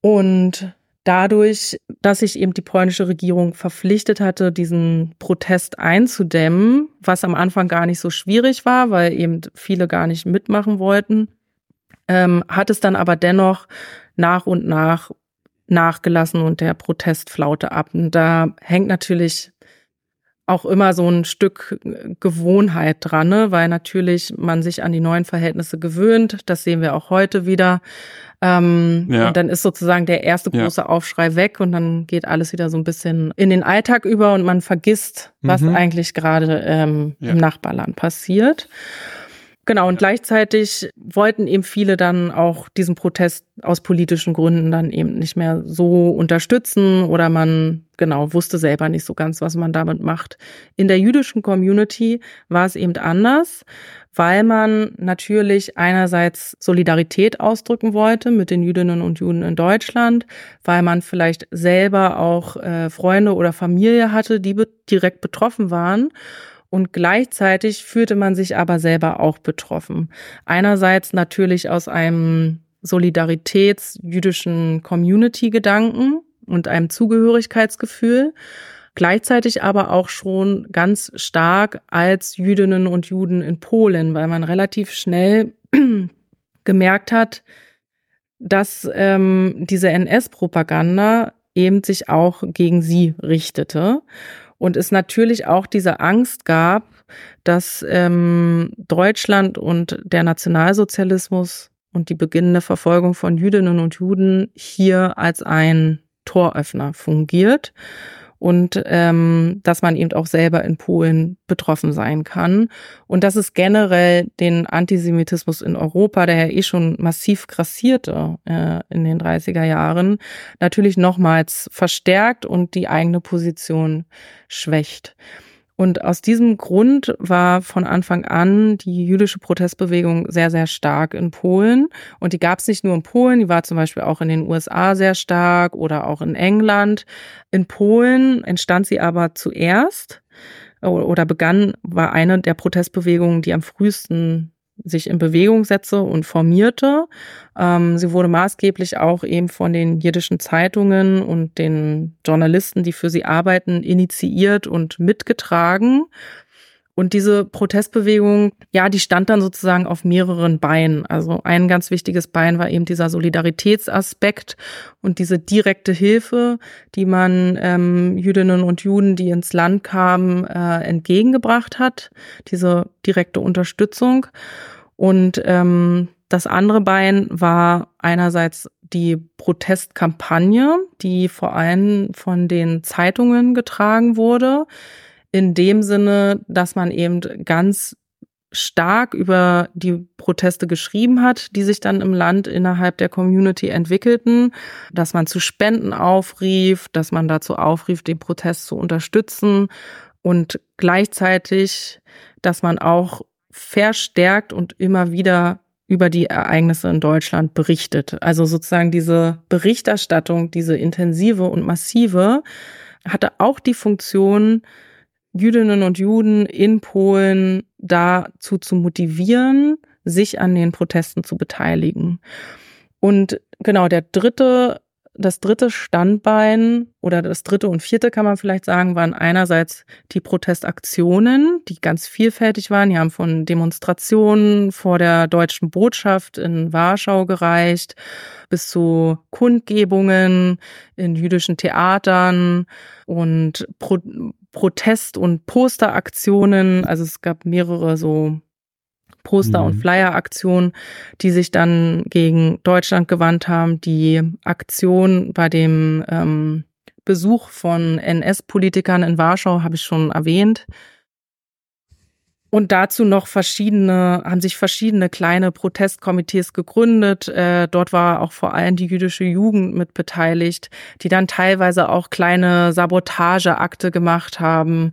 und dadurch, dass sich eben die polnische Regierung verpflichtet hatte, diesen Protest einzudämmen, was am Anfang gar nicht so schwierig war, weil eben viele gar nicht mitmachen wollten, ähm, hat es dann aber dennoch nach und nach nachgelassen und der Protest flaute ab. Und da hängt natürlich auch immer so ein Stück Gewohnheit dran, ne? weil natürlich man sich an die neuen Verhältnisse gewöhnt. Das sehen wir auch heute wieder. Ähm, Ja. Und dann ist sozusagen der erste Ja. große Aufschrei weg und dann geht alles wieder so ein bisschen in den Alltag über und man vergisst, was Mhm. eigentlich gerade ähm, Ja. im Nachbarland passiert. Genau, und gleichzeitig wollten eben viele dann auch diesen Protest aus politischen Gründen dann eben nicht mehr so unterstützen oder man genau wusste selber nicht so ganz, was man damit macht. In der jüdischen Community war es eben anders, weil man natürlich einerseits Solidarität ausdrücken wollte mit den Jüdinnen und Juden in Deutschland, weil man vielleicht selber auch äh, Freunde oder Familie hatte, die be direkt betroffen waren. Und gleichzeitig fühlte man sich aber selber auch betroffen. Einerseits natürlich aus einem Solidaritäts-jüdischen Community-Gedanken und einem Zugehörigkeitsgefühl. Gleichzeitig aber auch schon ganz stark als Jüdinnen und Juden in Polen, weil man relativ schnell gemerkt hat, dass ähm, diese NS-Propaganda eben sich auch gegen sie richtete und es natürlich auch diese Angst gab, dass ähm, Deutschland und der Nationalsozialismus und die beginnende Verfolgung von Jüdinnen und Juden hier als ein Toröffner fungiert und ähm, dass man eben auch selber in Polen betroffen sein kann und dass es generell den Antisemitismus in Europa, der ja eh schon massiv grassierte äh, in den 30er Jahren, natürlich nochmals verstärkt und die eigene Position schwächt. Und aus diesem Grund war von Anfang an die jüdische Protestbewegung sehr, sehr stark in Polen. Und die gab es nicht nur in Polen, die war zum Beispiel auch in den USA sehr stark oder auch in England. In Polen entstand sie aber zuerst oder begann, war eine der Protestbewegungen, die am frühesten sich in Bewegung setzte und formierte. Ähm, sie wurde maßgeblich auch eben von den jiddischen Zeitungen und den Journalisten, die für sie arbeiten, initiiert und mitgetragen. Und diese Protestbewegung, ja, die stand dann sozusagen auf mehreren Beinen. Also ein ganz wichtiges Bein war eben dieser Solidaritätsaspekt und diese direkte Hilfe, die man ähm, Jüdinnen und Juden, die ins Land kamen, äh, entgegengebracht hat. Diese direkte Unterstützung. Und ähm, das andere Bein war einerseits die Protestkampagne, die vor allem von den Zeitungen getragen wurde in dem Sinne, dass man eben ganz stark über die Proteste geschrieben hat, die sich dann im Land innerhalb der Community entwickelten, dass man zu Spenden aufrief, dass man dazu aufrief, den Protest zu unterstützen und gleichzeitig, dass man auch verstärkt und immer wieder über die Ereignisse in Deutschland berichtet. Also sozusagen diese Berichterstattung, diese intensive und massive, hatte auch die Funktion, Jüdinnen und Juden in Polen dazu zu motivieren, sich an den Protesten zu beteiligen. Und genau, der dritte, das dritte Standbein oder das dritte und vierte kann man vielleicht sagen, waren einerseits die Protestaktionen, die ganz vielfältig waren. Die haben von Demonstrationen vor der deutschen Botschaft in Warschau gereicht bis zu Kundgebungen in jüdischen Theatern und Pro Protest- und Posteraktionen. Also es gab mehrere so Poster- mhm. und Flyer-Aktionen, die sich dann gegen Deutschland gewandt haben. Die Aktion bei dem ähm, Besuch von NS-Politikern in Warschau habe ich schon erwähnt. Und dazu noch verschiedene, haben sich verschiedene kleine Protestkomitees gegründet. Äh, dort war auch vor allem die jüdische Jugend mit beteiligt, die dann teilweise auch kleine Sabotageakte gemacht haben,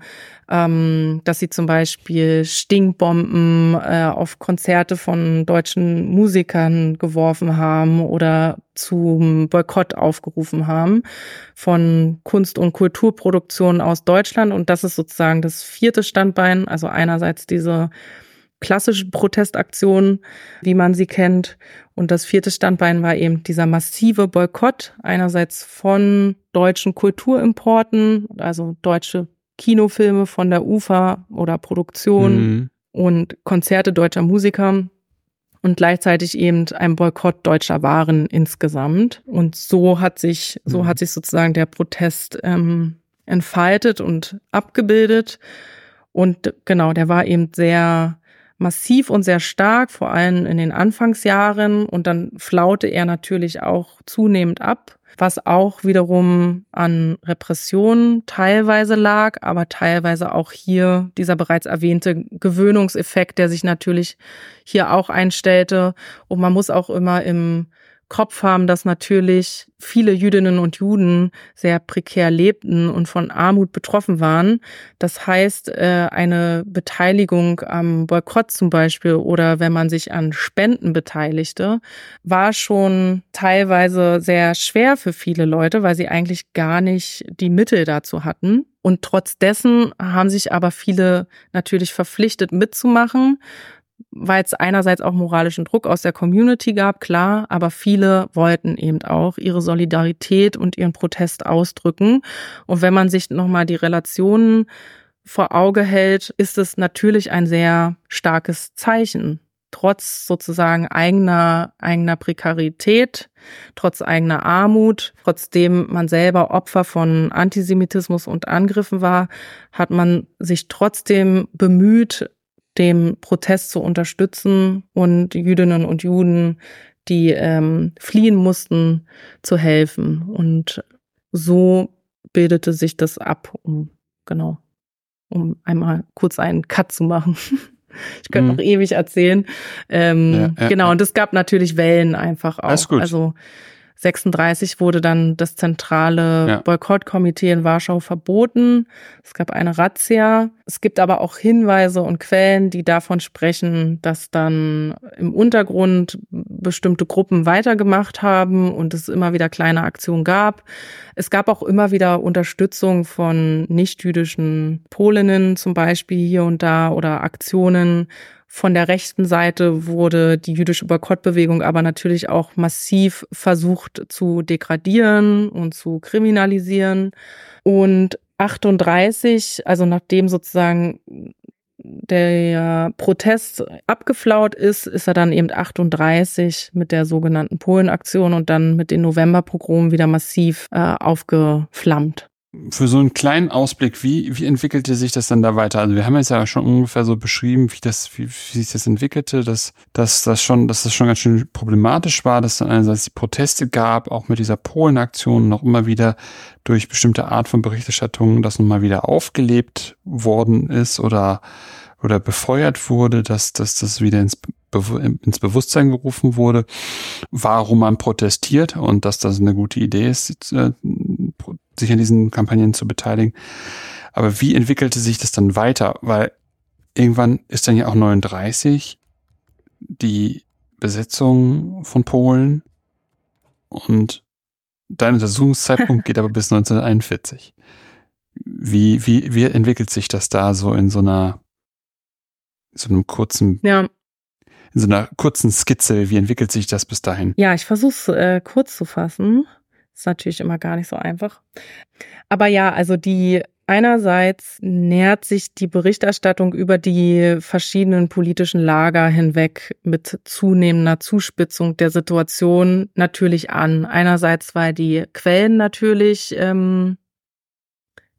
ähm, dass sie zum Beispiel Stinkbomben äh, auf Konzerte von deutschen Musikern geworfen haben oder zum Boykott aufgerufen haben von Kunst- und Kulturproduktionen aus Deutschland. Und das ist sozusagen das vierte Standbein. Also einerseits diese klassische Protestaktion, wie man sie kennt. Und das vierte Standbein war eben dieser massive Boykott einerseits von deutschen Kulturimporten, also deutsche Kinofilme von der UFA oder Produktion mhm. und Konzerte deutscher Musiker und gleichzeitig eben ein Boykott deutscher Waren insgesamt. Und so hat sich, so mhm. hat sich sozusagen der Protest ähm, entfaltet und abgebildet. Und genau, der war eben sehr massiv und sehr stark, vor allem in den Anfangsjahren. Und dann flaute er natürlich auch zunehmend ab was auch wiederum an Repressionen teilweise lag, aber teilweise auch hier dieser bereits erwähnte Gewöhnungseffekt, der sich natürlich hier auch einstellte. Und man muss auch immer im Kopf haben, dass natürlich viele Jüdinnen und Juden sehr prekär lebten und von Armut betroffen waren. Das heißt, äh, eine Beteiligung am Boykott zum Beispiel oder wenn man sich an Spenden beteiligte, war schon teilweise sehr schwer für viele Leute, weil sie eigentlich gar nicht die Mittel dazu hatten. Und trotz dessen haben sich aber viele natürlich verpflichtet mitzumachen weil es einerseits auch moralischen Druck aus der Community gab, klar, aber viele wollten eben auch ihre Solidarität und ihren Protest ausdrücken. Und wenn man sich nochmal die Relationen vor Auge hält, ist es natürlich ein sehr starkes Zeichen. Trotz sozusagen eigener, eigener Prekarität, trotz eigener Armut, trotzdem man selber Opfer von Antisemitismus und Angriffen war, hat man sich trotzdem bemüht, dem Protest zu unterstützen und Jüdinnen und Juden, die ähm, fliehen mussten, zu helfen. Und so bildete sich das ab, um genau, um einmal kurz einen Cut zu machen. Ich könnte mhm. noch ewig erzählen. Ähm, ja, ja, genau, und es gab natürlich Wellen einfach auch. Alles gut. Also 36 wurde dann das zentrale ja. Boykottkomitee in Warschau verboten. Es gab eine Razzia. Es gibt aber auch Hinweise und Quellen, die davon sprechen, dass dann im Untergrund bestimmte Gruppen weitergemacht haben und es immer wieder kleine Aktionen gab. Es gab auch immer wieder Unterstützung von nichtjüdischen Polinnen zum Beispiel hier und da oder Aktionen von der rechten Seite wurde die jüdische Boykottbewegung aber natürlich auch massiv versucht zu degradieren und zu kriminalisieren. Und 38, also nachdem sozusagen der Protest abgeflaut ist, ist er dann eben 38 mit der sogenannten Polenaktion und dann mit den Novemberpogromen wieder massiv äh, aufgeflammt für so einen kleinen Ausblick, wie, wie entwickelte sich das dann da weiter? Also wir haben jetzt ja schon ungefähr so beschrieben, wie das, wie, wie sich das entwickelte, dass, dass das schon, dass das schon ganz schön problematisch war, dass dann einerseits die Proteste gab, auch mit dieser Polenaktion noch immer wieder durch bestimmte Art von Berichterstattung, das nun mal wieder aufgelebt worden ist oder oder befeuert wurde, dass, dass das wieder ins, ins Bewusstsein gerufen wurde, warum man protestiert und dass das eine gute Idee ist, äh, sich an diesen Kampagnen zu beteiligen. Aber wie entwickelte sich das dann weiter? Weil irgendwann ist dann ja auch 39 die Besetzung von Polen und dein Untersuchungszeitpunkt geht aber bis 1941. Wie, wie, wie entwickelt sich das da so in so einer, so einem kurzen, ja. in so einer kurzen Skizze? Wie entwickelt sich das bis dahin? Ja, ich versuche es äh, kurz zu fassen. Ist natürlich immer gar nicht so einfach. Aber ja, also die einerseits nähert sich die Berichterstattung über die verschiedenen politischen Lager hinweg mit zunehmender Zuspitzung der Situation natürlich an. Einerseits, weil die Quellen natürlich ähm,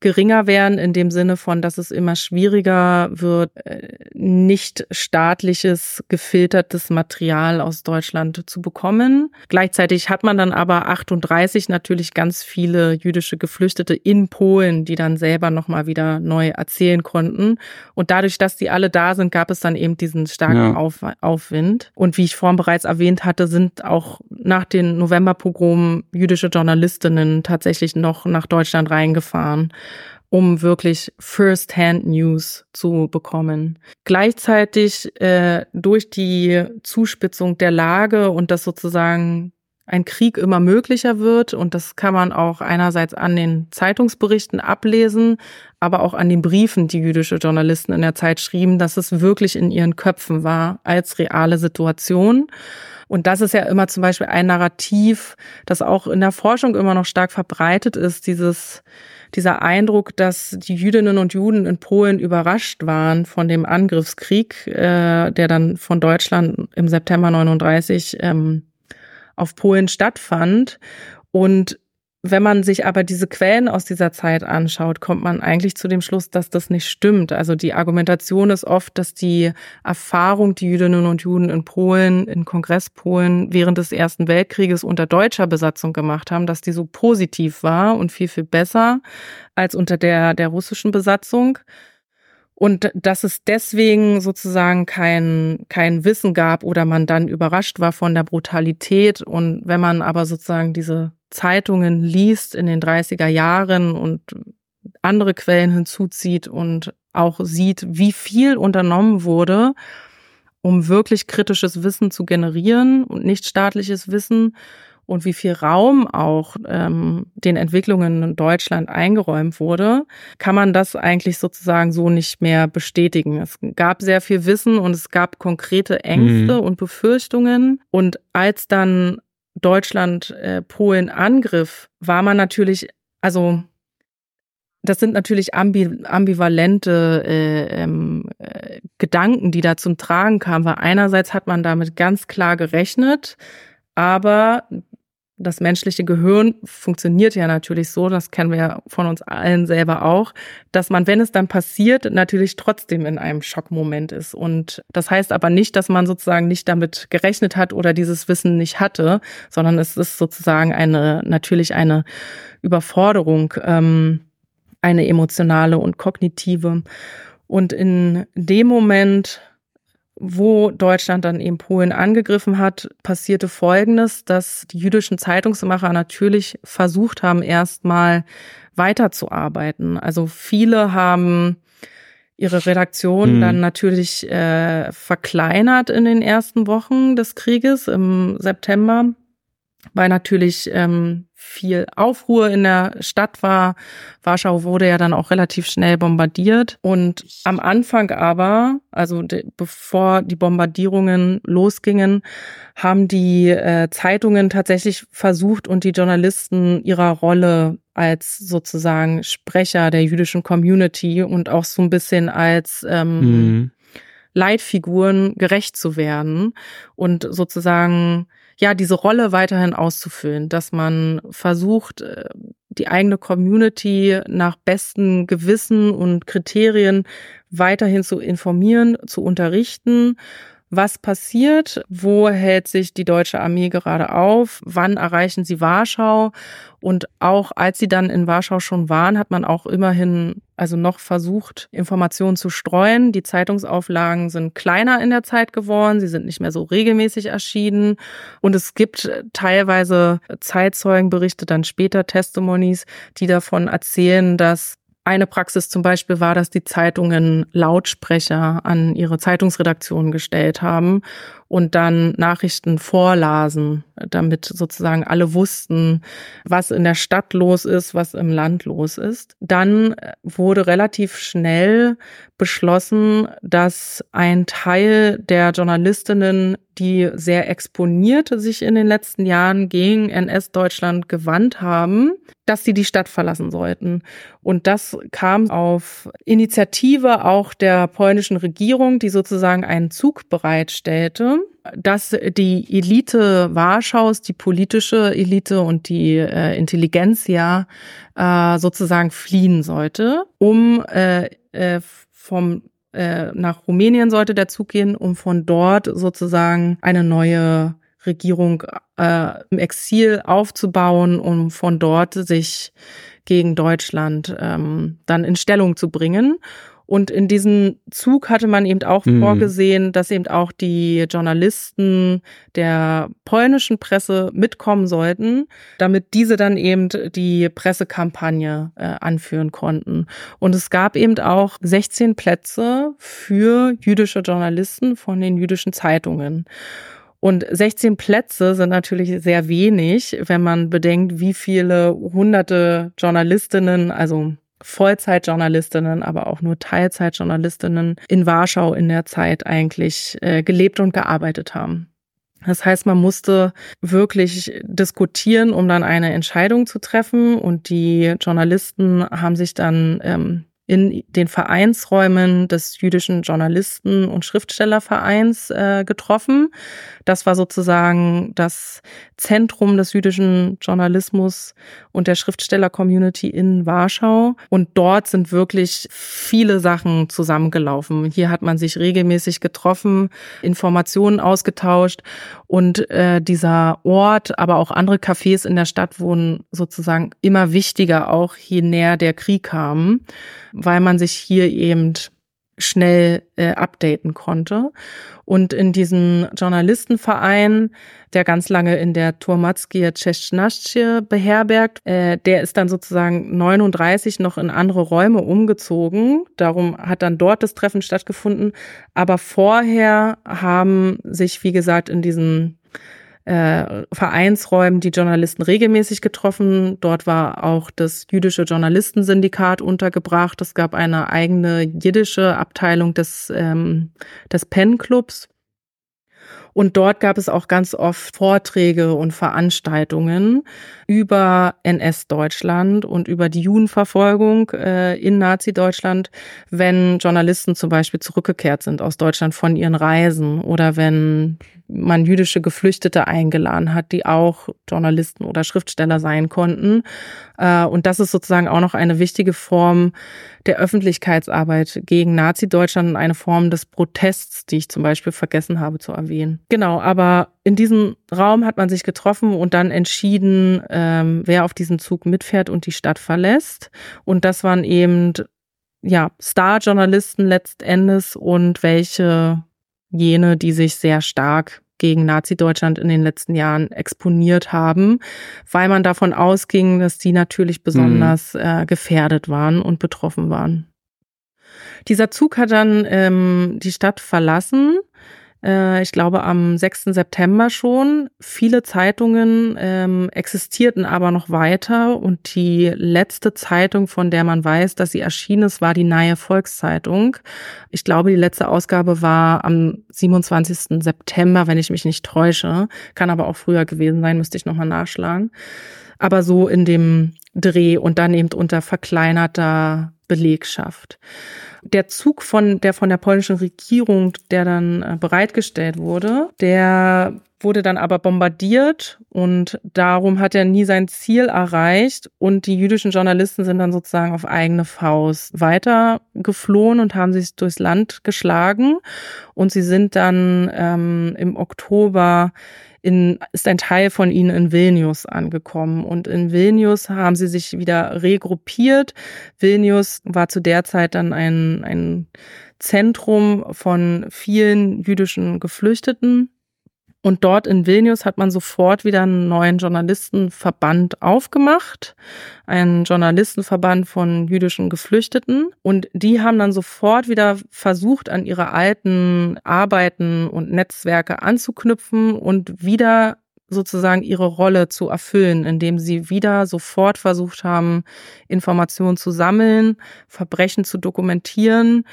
geringer werden, in dem Sinne von, dass es immer schwieriger wird, äh, nicht staatliches, gefiltertes Material aus Deutschland zu bekommen. Gleichzeitig hat man dann aber 38 natürlich ganz viele jüdische Geflüchtete in Polen, die dann selber nochmal wieder neu erzählen konnten. Und dadurch, dass die alle da sind, gab es dann eben diesen starken ja. Auf Aufwind. Und wie ich vorhin bereits erwähnt hatte, sind auch nach den Novemberpogromen jüdische Journalistinnen tatsächlich noch nach Deutschland reingefahren um wirklich First-Hand-News zu bekommen. Gleichzeitig äh, durch die Zuspitzung der Lage und dass sozusagen ein Krieg immer möglicher wird und das kann man auch einerseits an den Zeitungsberichten ablesen, aber auch an den Briefen, die jüdische Journalisten in der Zeit schrieben, dass es wirklich in ihren Köpfen war als reale Situation. Und das ist ja immer zum Beispiel ein Narrativ, das auch in der Forschung immer noch stark verbreitet ist, dieses dieser Eindruck, dass die Jüdinnen und Juden in Polen überrascht waren von dem Angriffskrieg, äh, der dann von Deutschland im September 39 ähm, auf Polen stattfand. Und wenn man sich aber diese Quellen aus dieser Zeit anschaut, kommt man eigentlich zu dem Schluss, dass das nicht stimmt. Also die Argumentation ist oft, dass die Erfahrung, die Jüdinnen und Juden in Polen, in Kongresspolen während des Ersten Weltkrieges unter deutscher Besatzung gemacht haben, dass die so positiv war und viel, viel besser als unter der, der russischen Besatzung. Und dass es deswegen sozusagen kein, kein Wissen gab oder man dann überrascht war von der Brutalität. Und wenn man aber sozusagen diese Zeitungen liest in den 30er Jahren und andere Quellen hinzuzieht und auch sieht, wie viel unternommen wurde, um wirklich kritisches Wissen zu generieren und nicht staatliches Wissen und wie viel Raum auch ähm, den Entwicklungen in Deutschland eingeräumt wurde, kann man das eigentlich sozusagen so nicht mehr bestätigen. Es gab sehr viel Wissen und es gab konkrete Ängste mhm. und Befürchtungen. Und als dann Deutschland äh, Polen angriff, war man natürlich, also das sind natürlich ambi ambivalente äh, ähm, äh, Gedanken, die da zum Tragen kamen, weil einerseits hat man damit ganz klar gerechnet, aber das menschliche Gehirn funktioniert ja natürlich so, das kennen wir ja von uns allen selber auch, dass man, wenn es dann passiert, natürlich trotzdem in einem Schockmoment ist. Und das heißt aber nicht, dass man sozusagen nicht damit gerechnet hat oder dieses Wissen nicht hatte, sondern es ist sozusagen eine, natürlich eine Überforderung. Ähm, eine emotionale und kognitive. Und in dem Moment, wo Deutschland dann eben Polen angegriffen hat, passierte Folgendes, dass die jüdischen Zeitungsmacher natürlich versucht haben, erstmal weiterzuarbeiten. Also viele haben ihre Redaktion hm. dann natürlich äh, verkleinert in den ersten Wochen des Krieges im September, weil natürlich ähm, viel Aufruhr in der Stadt war. Warschau wurde ja dann auch relativ schnell bombardiert. Und am Anfang aber, also bevor die Bombardierungen losgingen, haben die äh, Zeitungen tatsächlich versucht und die Journalisten ihrer Rolle als sozusagen Sprecher der jüdischen Community und auch so ein bisschen als ähm, mhm. Leitfiguren gerecht zu werden und sozusagen ja, diese Rolle weiterhin auszufüllen, dass man versucht, äh, die eigene Community nach besten Gewissen und Kriterien weiterhin zu informieren, zu unterrichten was passiert, wo hält sich die deutsche Armee gerade auf, wann erreichen sie Warschau? Und auch als sie dann in Warschau schon waren, hat man auch immerhin also noch versucht, Informationen zu streuen. Die Zeitungsauflagen sind kleiner in der Zeit geworden, sie sind nicht mehr so regelmäßig erschienen. Und es gibt teilweise Zeitzeugenberichte, dann später Testimonies, die davon erzählen, dass eine Praxis zum Beispiel war, dass die Zeitungen Lautsprecher an ihre Zeitungsredaktionen gestellt haben und dann Nachrichten vorlasen, damit sozusagen alle wussten, was in der Stadt los ist, was im Land los ist. Dann wurde relativ schnell beschlossen, dass ein Teil der Journalistinnen, die sehr exponiert sich in den letzten Jahren gegen NS-Deutschland gewandt haben, dass sie die Stadt verlassen sollten. Und das kam auf Initiative auch der polnischen Regierung, die sozusagen einen Zug bereitstellte dass die Elite Warschaus, die politische Elite und die äh, Intelligenzia äh, sozusagen fliehen sollte, um äh, äh, vom äh, nach Rumänien sollte der Zug gehen, um von dort sozusagen eine neue Regierung äh, im Exil aufzubauen, um von dort sich gegen Deutschland ähm, dann in Stellung zu bringen. Und in diesem Zug hatte man eben auch mhm. vorgesehen, dass eben auch die Journalisten der polnischen Presse mitkommen sollten, damit diese dann eben die Pressekampagne äh, anführen konnten. Und es gab eben auch 16 Plätze für jüdische Journalisten von den jüdischen Zeitungen. Und 16 Plätze sind natürlich sehr wenig, wenn man bedenkt, wie viele hunderte Journalistinnen, also Vollzeitjournalistinnen, aber auch nur Teilzeitjournalistinnen in Warschau in der Zeit eigentlich äh, gelebt und gearbeitet haben. Das heißt, man musste wirklich diskutieren, um dann eine Entscheidung zu treffen. Und die Journalisten haben sich dann ähm, in den Vereinsräumen des jüdischen Journalisten- und Schriftstellervereins äh, getroffen. Das war sozusagen das Zentrum des jüdischen Journalismus und der Schriftsteller-Community in Warschau. Und dort sind wirklich viele Sachen zusammengelaufen. Hier hat man sich regelmäßig getroffen, Informationen ausgetauscht und äh, dieser Ort, aber auch andere Cafés in der Stadt wurden sozusagen immer wichtiger, auch je näher der Krieg kam weil man sich hier eben schnell äh, updaten konnte. Und in diesem Journalistenverein, der ganz lange in der Turmatskie Czeschnasche beherbergt, äh, der ist dann sozusagen 39 noch in andere Räume umgezogen. Darum hat dann dort das Treffen stattgefunden. Aber vorher haben sich, wie gesagt, in diesem äh, Vereinsräumen die Journalisten regelmäßig getroffen. Dort war auch das jüdische Journalistensyndikat untergebracht. Es gab eine eigene jiddische Abteilung des, ähm, des Pen-Clubs. Und dort gab es auch ganz oft Vorträge und Veranstaltungen über NS-Deutschland und über die Judenverfolgung äh, in Nazi-Deutschland, wenn Journalisten zum Beispiel zurückgekehrt sind aus Deutschland von ihren Reisen oder wenn man jüdische Geflüchtete eingeladen hat, die auch Journalisten oder Schriftsteller sein konnten. Äh, und das ist sozusagen auch noch eine wichtige Form der Öffentlichkeitsarbeit gegen Nazi-Deutschland und eine Form des Protests, die ich zum Beispiel vergessen habe zu erwähnen. Genau, aber in diesem Raum hat man sich getroffen und dann entschieden, ähm, wer auf diesen Zug mitfährt und die Stadt verlässt. Und das waren eben ja Star-Journalisten letztendes und welche jene, die sich sehr stark gegen Nazi-Deutschland in den letzten Jahren exponiert haben, weil man davon ausging, dass die natürlich besonders mhm. äh, gefährdet waren und betroffen waren. Dieser Zug hat dann ähm, die Stadt verlassen äh, ich glaube am 6. September schon. Viele Zeitungen ähm, existierten aber noch weiter und die letzte Zeitung, von der man weiß, dass sie erschienen ist, war die Neue Volkszeitung. Ich glaube, die letzte Ausgabe war am 27. September, wenn ich mich nicht täusche. Kann aber auch früher gewesen sein, müsste ich nochmal nachschlagen. Aber so in dem Dreh und dann eben unter verkleinerter Belegschaft. Der Zug von der von der polnischen Regierung, der dann äh, bereitgestellt wurde, der wurde dann aber bombardiert und darum hat er nie sein Ziel erreicht und die jüdischen Journalisten sind dann sozusagen auf eigene Faust weiter geflohen und haben sich durchs Land geschlagen und sie sind dann ähm, im Oktober in, ist ein Teil von ihnen in Vilnius angekommen. Und in Vilnius haben sie sich wieder regruppiert. Vilnius war zu der Zeit dann ein, ein Zentrum von vielen jüdischen Geflüchteten und dort in Vilnius hat man sofort wieder einen neuen Journalistenverband aufgemacht, einen Journalistenverband von jüdischen Geflüchteten. Und die haben dann sofort wieder versucht, an ihre alten Arbeiten und Netzwerke anzuknüpfen und wieder sozusagen ihre Rolle zu erfüllen, indem sie wieder sofort versucht haben, Informationen zu sammeln, Verbrechen zu dokumentieren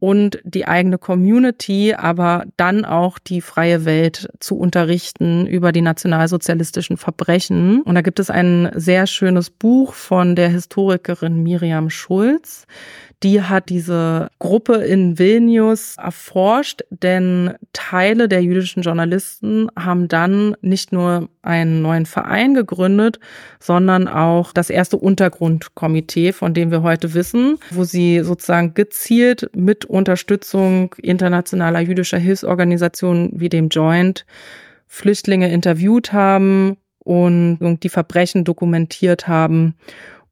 und die eigene Community, aber dann auch die freie Welt zu unterrichten über die nationalsozialistischen Verbrechen. Und da gibt es ein sehr schönes Buch von der Historikerin Miriam Schulz, die hat diese Gruppe in Vilnius erforscht, denn Teile der jüdischen Journalisten haben dann nicht nur einen neuen Verein gegründet, sondern auch das erste Untergrundkomitee, von dem wir heute wissen, wo sie sozusagen gezielt mit Unterstützung internationaler jüdischer Hilfsorganisationen wie dem Joint Flüchtlinge interviewt haben und die Verbrechen dokumentiert haben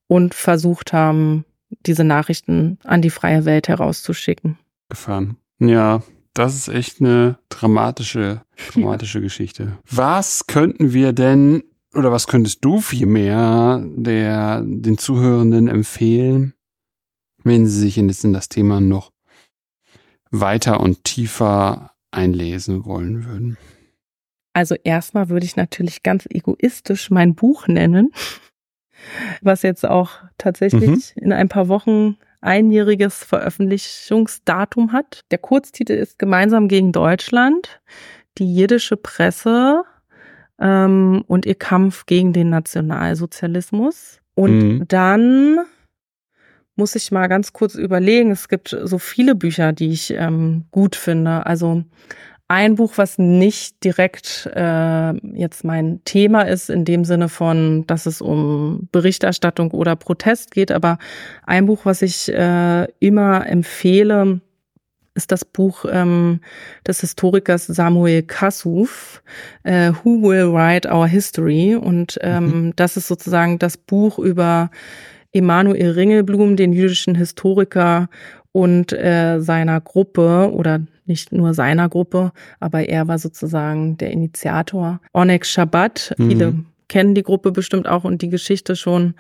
und versucht haben, diese Nachrichten an die freie Welt herauszuschicken. Gefahren. Ja, das ist echt eine dramatische, dramatische Geschichte. Was könnten wir denn oder was könntest du vielmehr der, den Zuhörenden empfehlen, wenn sie sich in das Thema noch weiter und tiefer einlesen wollen würden? Also erstmal würde ich natürlich ganz egoistisch mein Buch nennen was jetzt auch tatsächlich mhm. in ein paar Wochen einjähriges Veröffentlichungsdatum hat. Der Kurztitel ist Gemeinsam gegen Deutschland, die jiddische Presse ähm, und ihr Kampf gegen den Nationalsozialismus. Und mhm. dann muss ich mal ganz kurz überlegen. Es gibt so viele Bücher, die ich ähm, gut finde. Also ein Buch, was nicht direkt äh, jetzt mein Thema ist, in dem Sinne von, dass es um Berichterstattung oder Protest geht, aber ein Buch, was ich äh, immer empfehle, ist das Buch ähm, des Historikers Samuel Kassouf, äh, Who Will Write Our History? Und ähm, mhm. das ist sozusagen das Buch über Emanuel Ringelblum, den jüdischen Historiker und äh, seiner Gruppe oder nicht nur seiner Gruppe, aber er war sozusagen der Initiator. Onek Shabbat, mhm. viele kennen die Gruppe bestimmt auch und die Geschichte schon.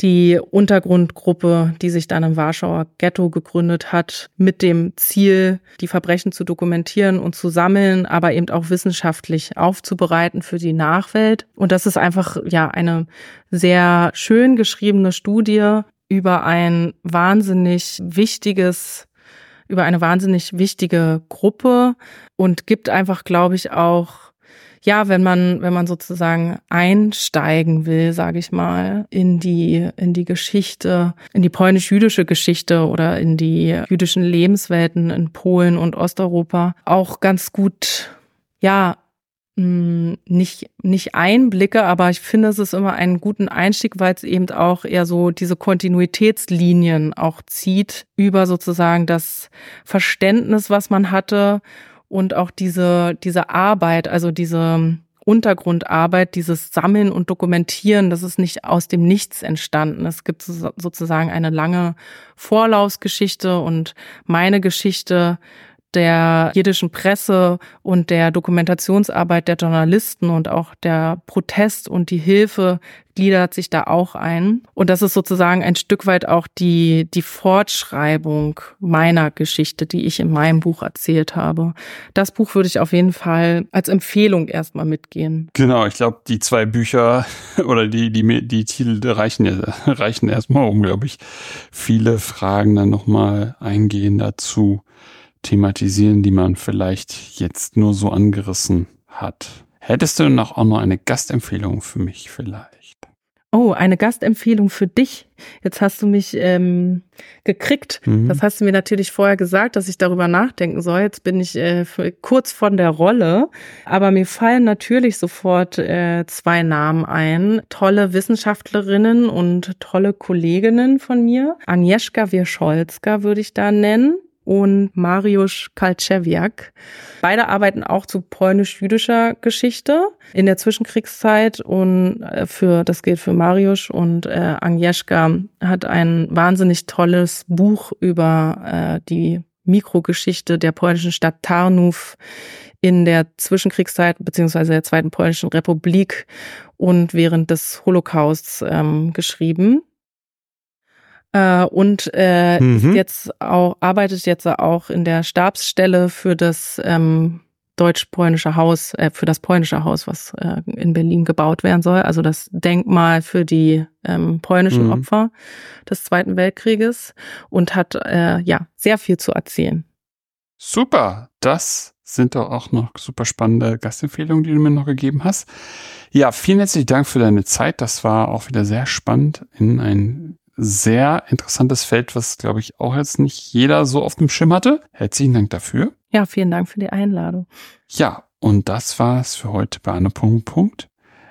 die Untergrundgruppe, die sich dann im Warschauer Ghetto gegründet hat, mit dem Ziel, die Verbrechen zu dokumentieren und zu sammeln, aber eben auch wissenschaftlich aufzubereiten für die Nachwelt. Und das ist einfach, ja, eine sehr schön geschriebene Studie über ein wahnsinnig wichtiges über eine wahnsinnig wichtige Gruppe und gibt einfach, glaube ich, auch ja, wenn man, wenn man sozusagen einsteigen will, sage ich mal, in die, in die Geschichte, in die polnisch-jüdische Geschichte oder in die jüdischen Lebenswelten in Polen und Osteuropa, auch ganz gut, ja, hm, nicht, nicht Einblicke, aber ich finde, es ist immer einen guten Einstieg, weil es eben auch eher so diese Kontinuitätslinien auch zieht über sozusagen das Verständnis, was man hatte und auch diese, diese Arbeit, also diese Untergrundarbeit, dieses Sammeln und Dokumentieren, das ist nicht aus dem Nichts entstanden. Es gibt sozusagen eine lange Vorlaufsgeschichte und meine Geschichte der jiddischen Presse und der Dokumentationsarbeit der Journalisten und auch der Protest und die Hilfe gliedert sich da auch ein. Und das ist sozusagen ein Stück weit auch die, die Fortschreibung meiner Geschichte, die ich in meinem Buch erzählt habe. Das Buch würde ich auf jeden Fall als Empfehlung erstmal mitgehen. Genau, ich glaube, die zwei Bücher oder die, die, die Titel reichen, reichen erstmal, um, glaube ich, viele Fragen dann nochmal eingehen dazu thematisieren, die man vielleicht jetzt nur so angerissen hat. Hättest du noch auch noch eine Gastempfehlung für mich vielleicht? Oh, eine Gastempfehlung für dich. Jetzt hast du mich ähm, gekriegt. Mhm. Das hast du mir natürlich vorher gesagt, dass ich darüber nachdenken soll. Jetzt bin ich äh, kurz von der Rolle. Aber mir fallen natürlich sofort äh, zwei Namen ein. Tolle Wissenschaftlerinnen und tolle Kolleginnen von mir. Agnieszka Wierscholska würde ich da nennen und Mariusz Kalczewiak. Beide arbeiten auch zu polnisch-jüdischer Geschichte in der Zwischenkriegszeit und äh, für das gilt für Mariusz und äh, Agnieszka hat ein wahnsinnig tolles Buch über äh, die Mikrogeschichte der polnischen Stadt Tarnów in der Zwischenkriegszeit beziehungsweise der Zweiten Polnischen Republik und während des Holocausts ähm, geschrieben äh, und äh, mhm. jetzt auch, arbeitet jetzt auch in der Stabsstelle für das ähm, deutsch-polnische Haus, äh, für das polnische Haus, was äh, in Berlin gebaut werden soll, also das Denkmal für die ähm, polnischen mhm. Opfer des Zweiten Weltkrieges und hat äh, ja sehr viel zu erzählen. Super, das sind doch auch noch super spannende Gastempfehlungen, die du mir noch gegeben hast. Ja, vielen herzlichen Dank für deine Zeit. Das war auch wieder sehr spannend in ein sehr interessantes Feld, was, glaube ich, auch jetzt nicht jeder so auf dem Schirm hatte. Herzlichen Dank dafür. Ja, vielen Dank für die Einladung. Ja, und das war es für heute bei Anne Punkt, Punkt.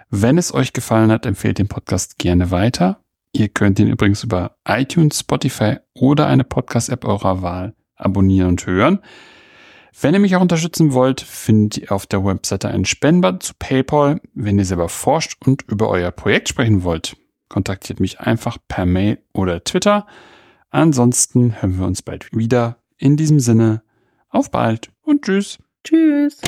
Wenn es euch gefallen hat, empfehlt den Podcast gerne weiter. Ihr könnt ihn übrigens über iTunes, Spotify oder eine Podcast-App eurer Wahl abonnieren und hören. Wenn ihr mich auch unterstützen wollt, findet ihr auf der Webseite einen Spendenbutton zu PayPal, wenn ihr selber forscht und über euer Projekt sprechen wollt kontaktiert mich einfach per Mail oder Twitter. Ansonsten hören wir uns bald wieder. In diesem Sinne, auf bald und tschüss. Tschüss.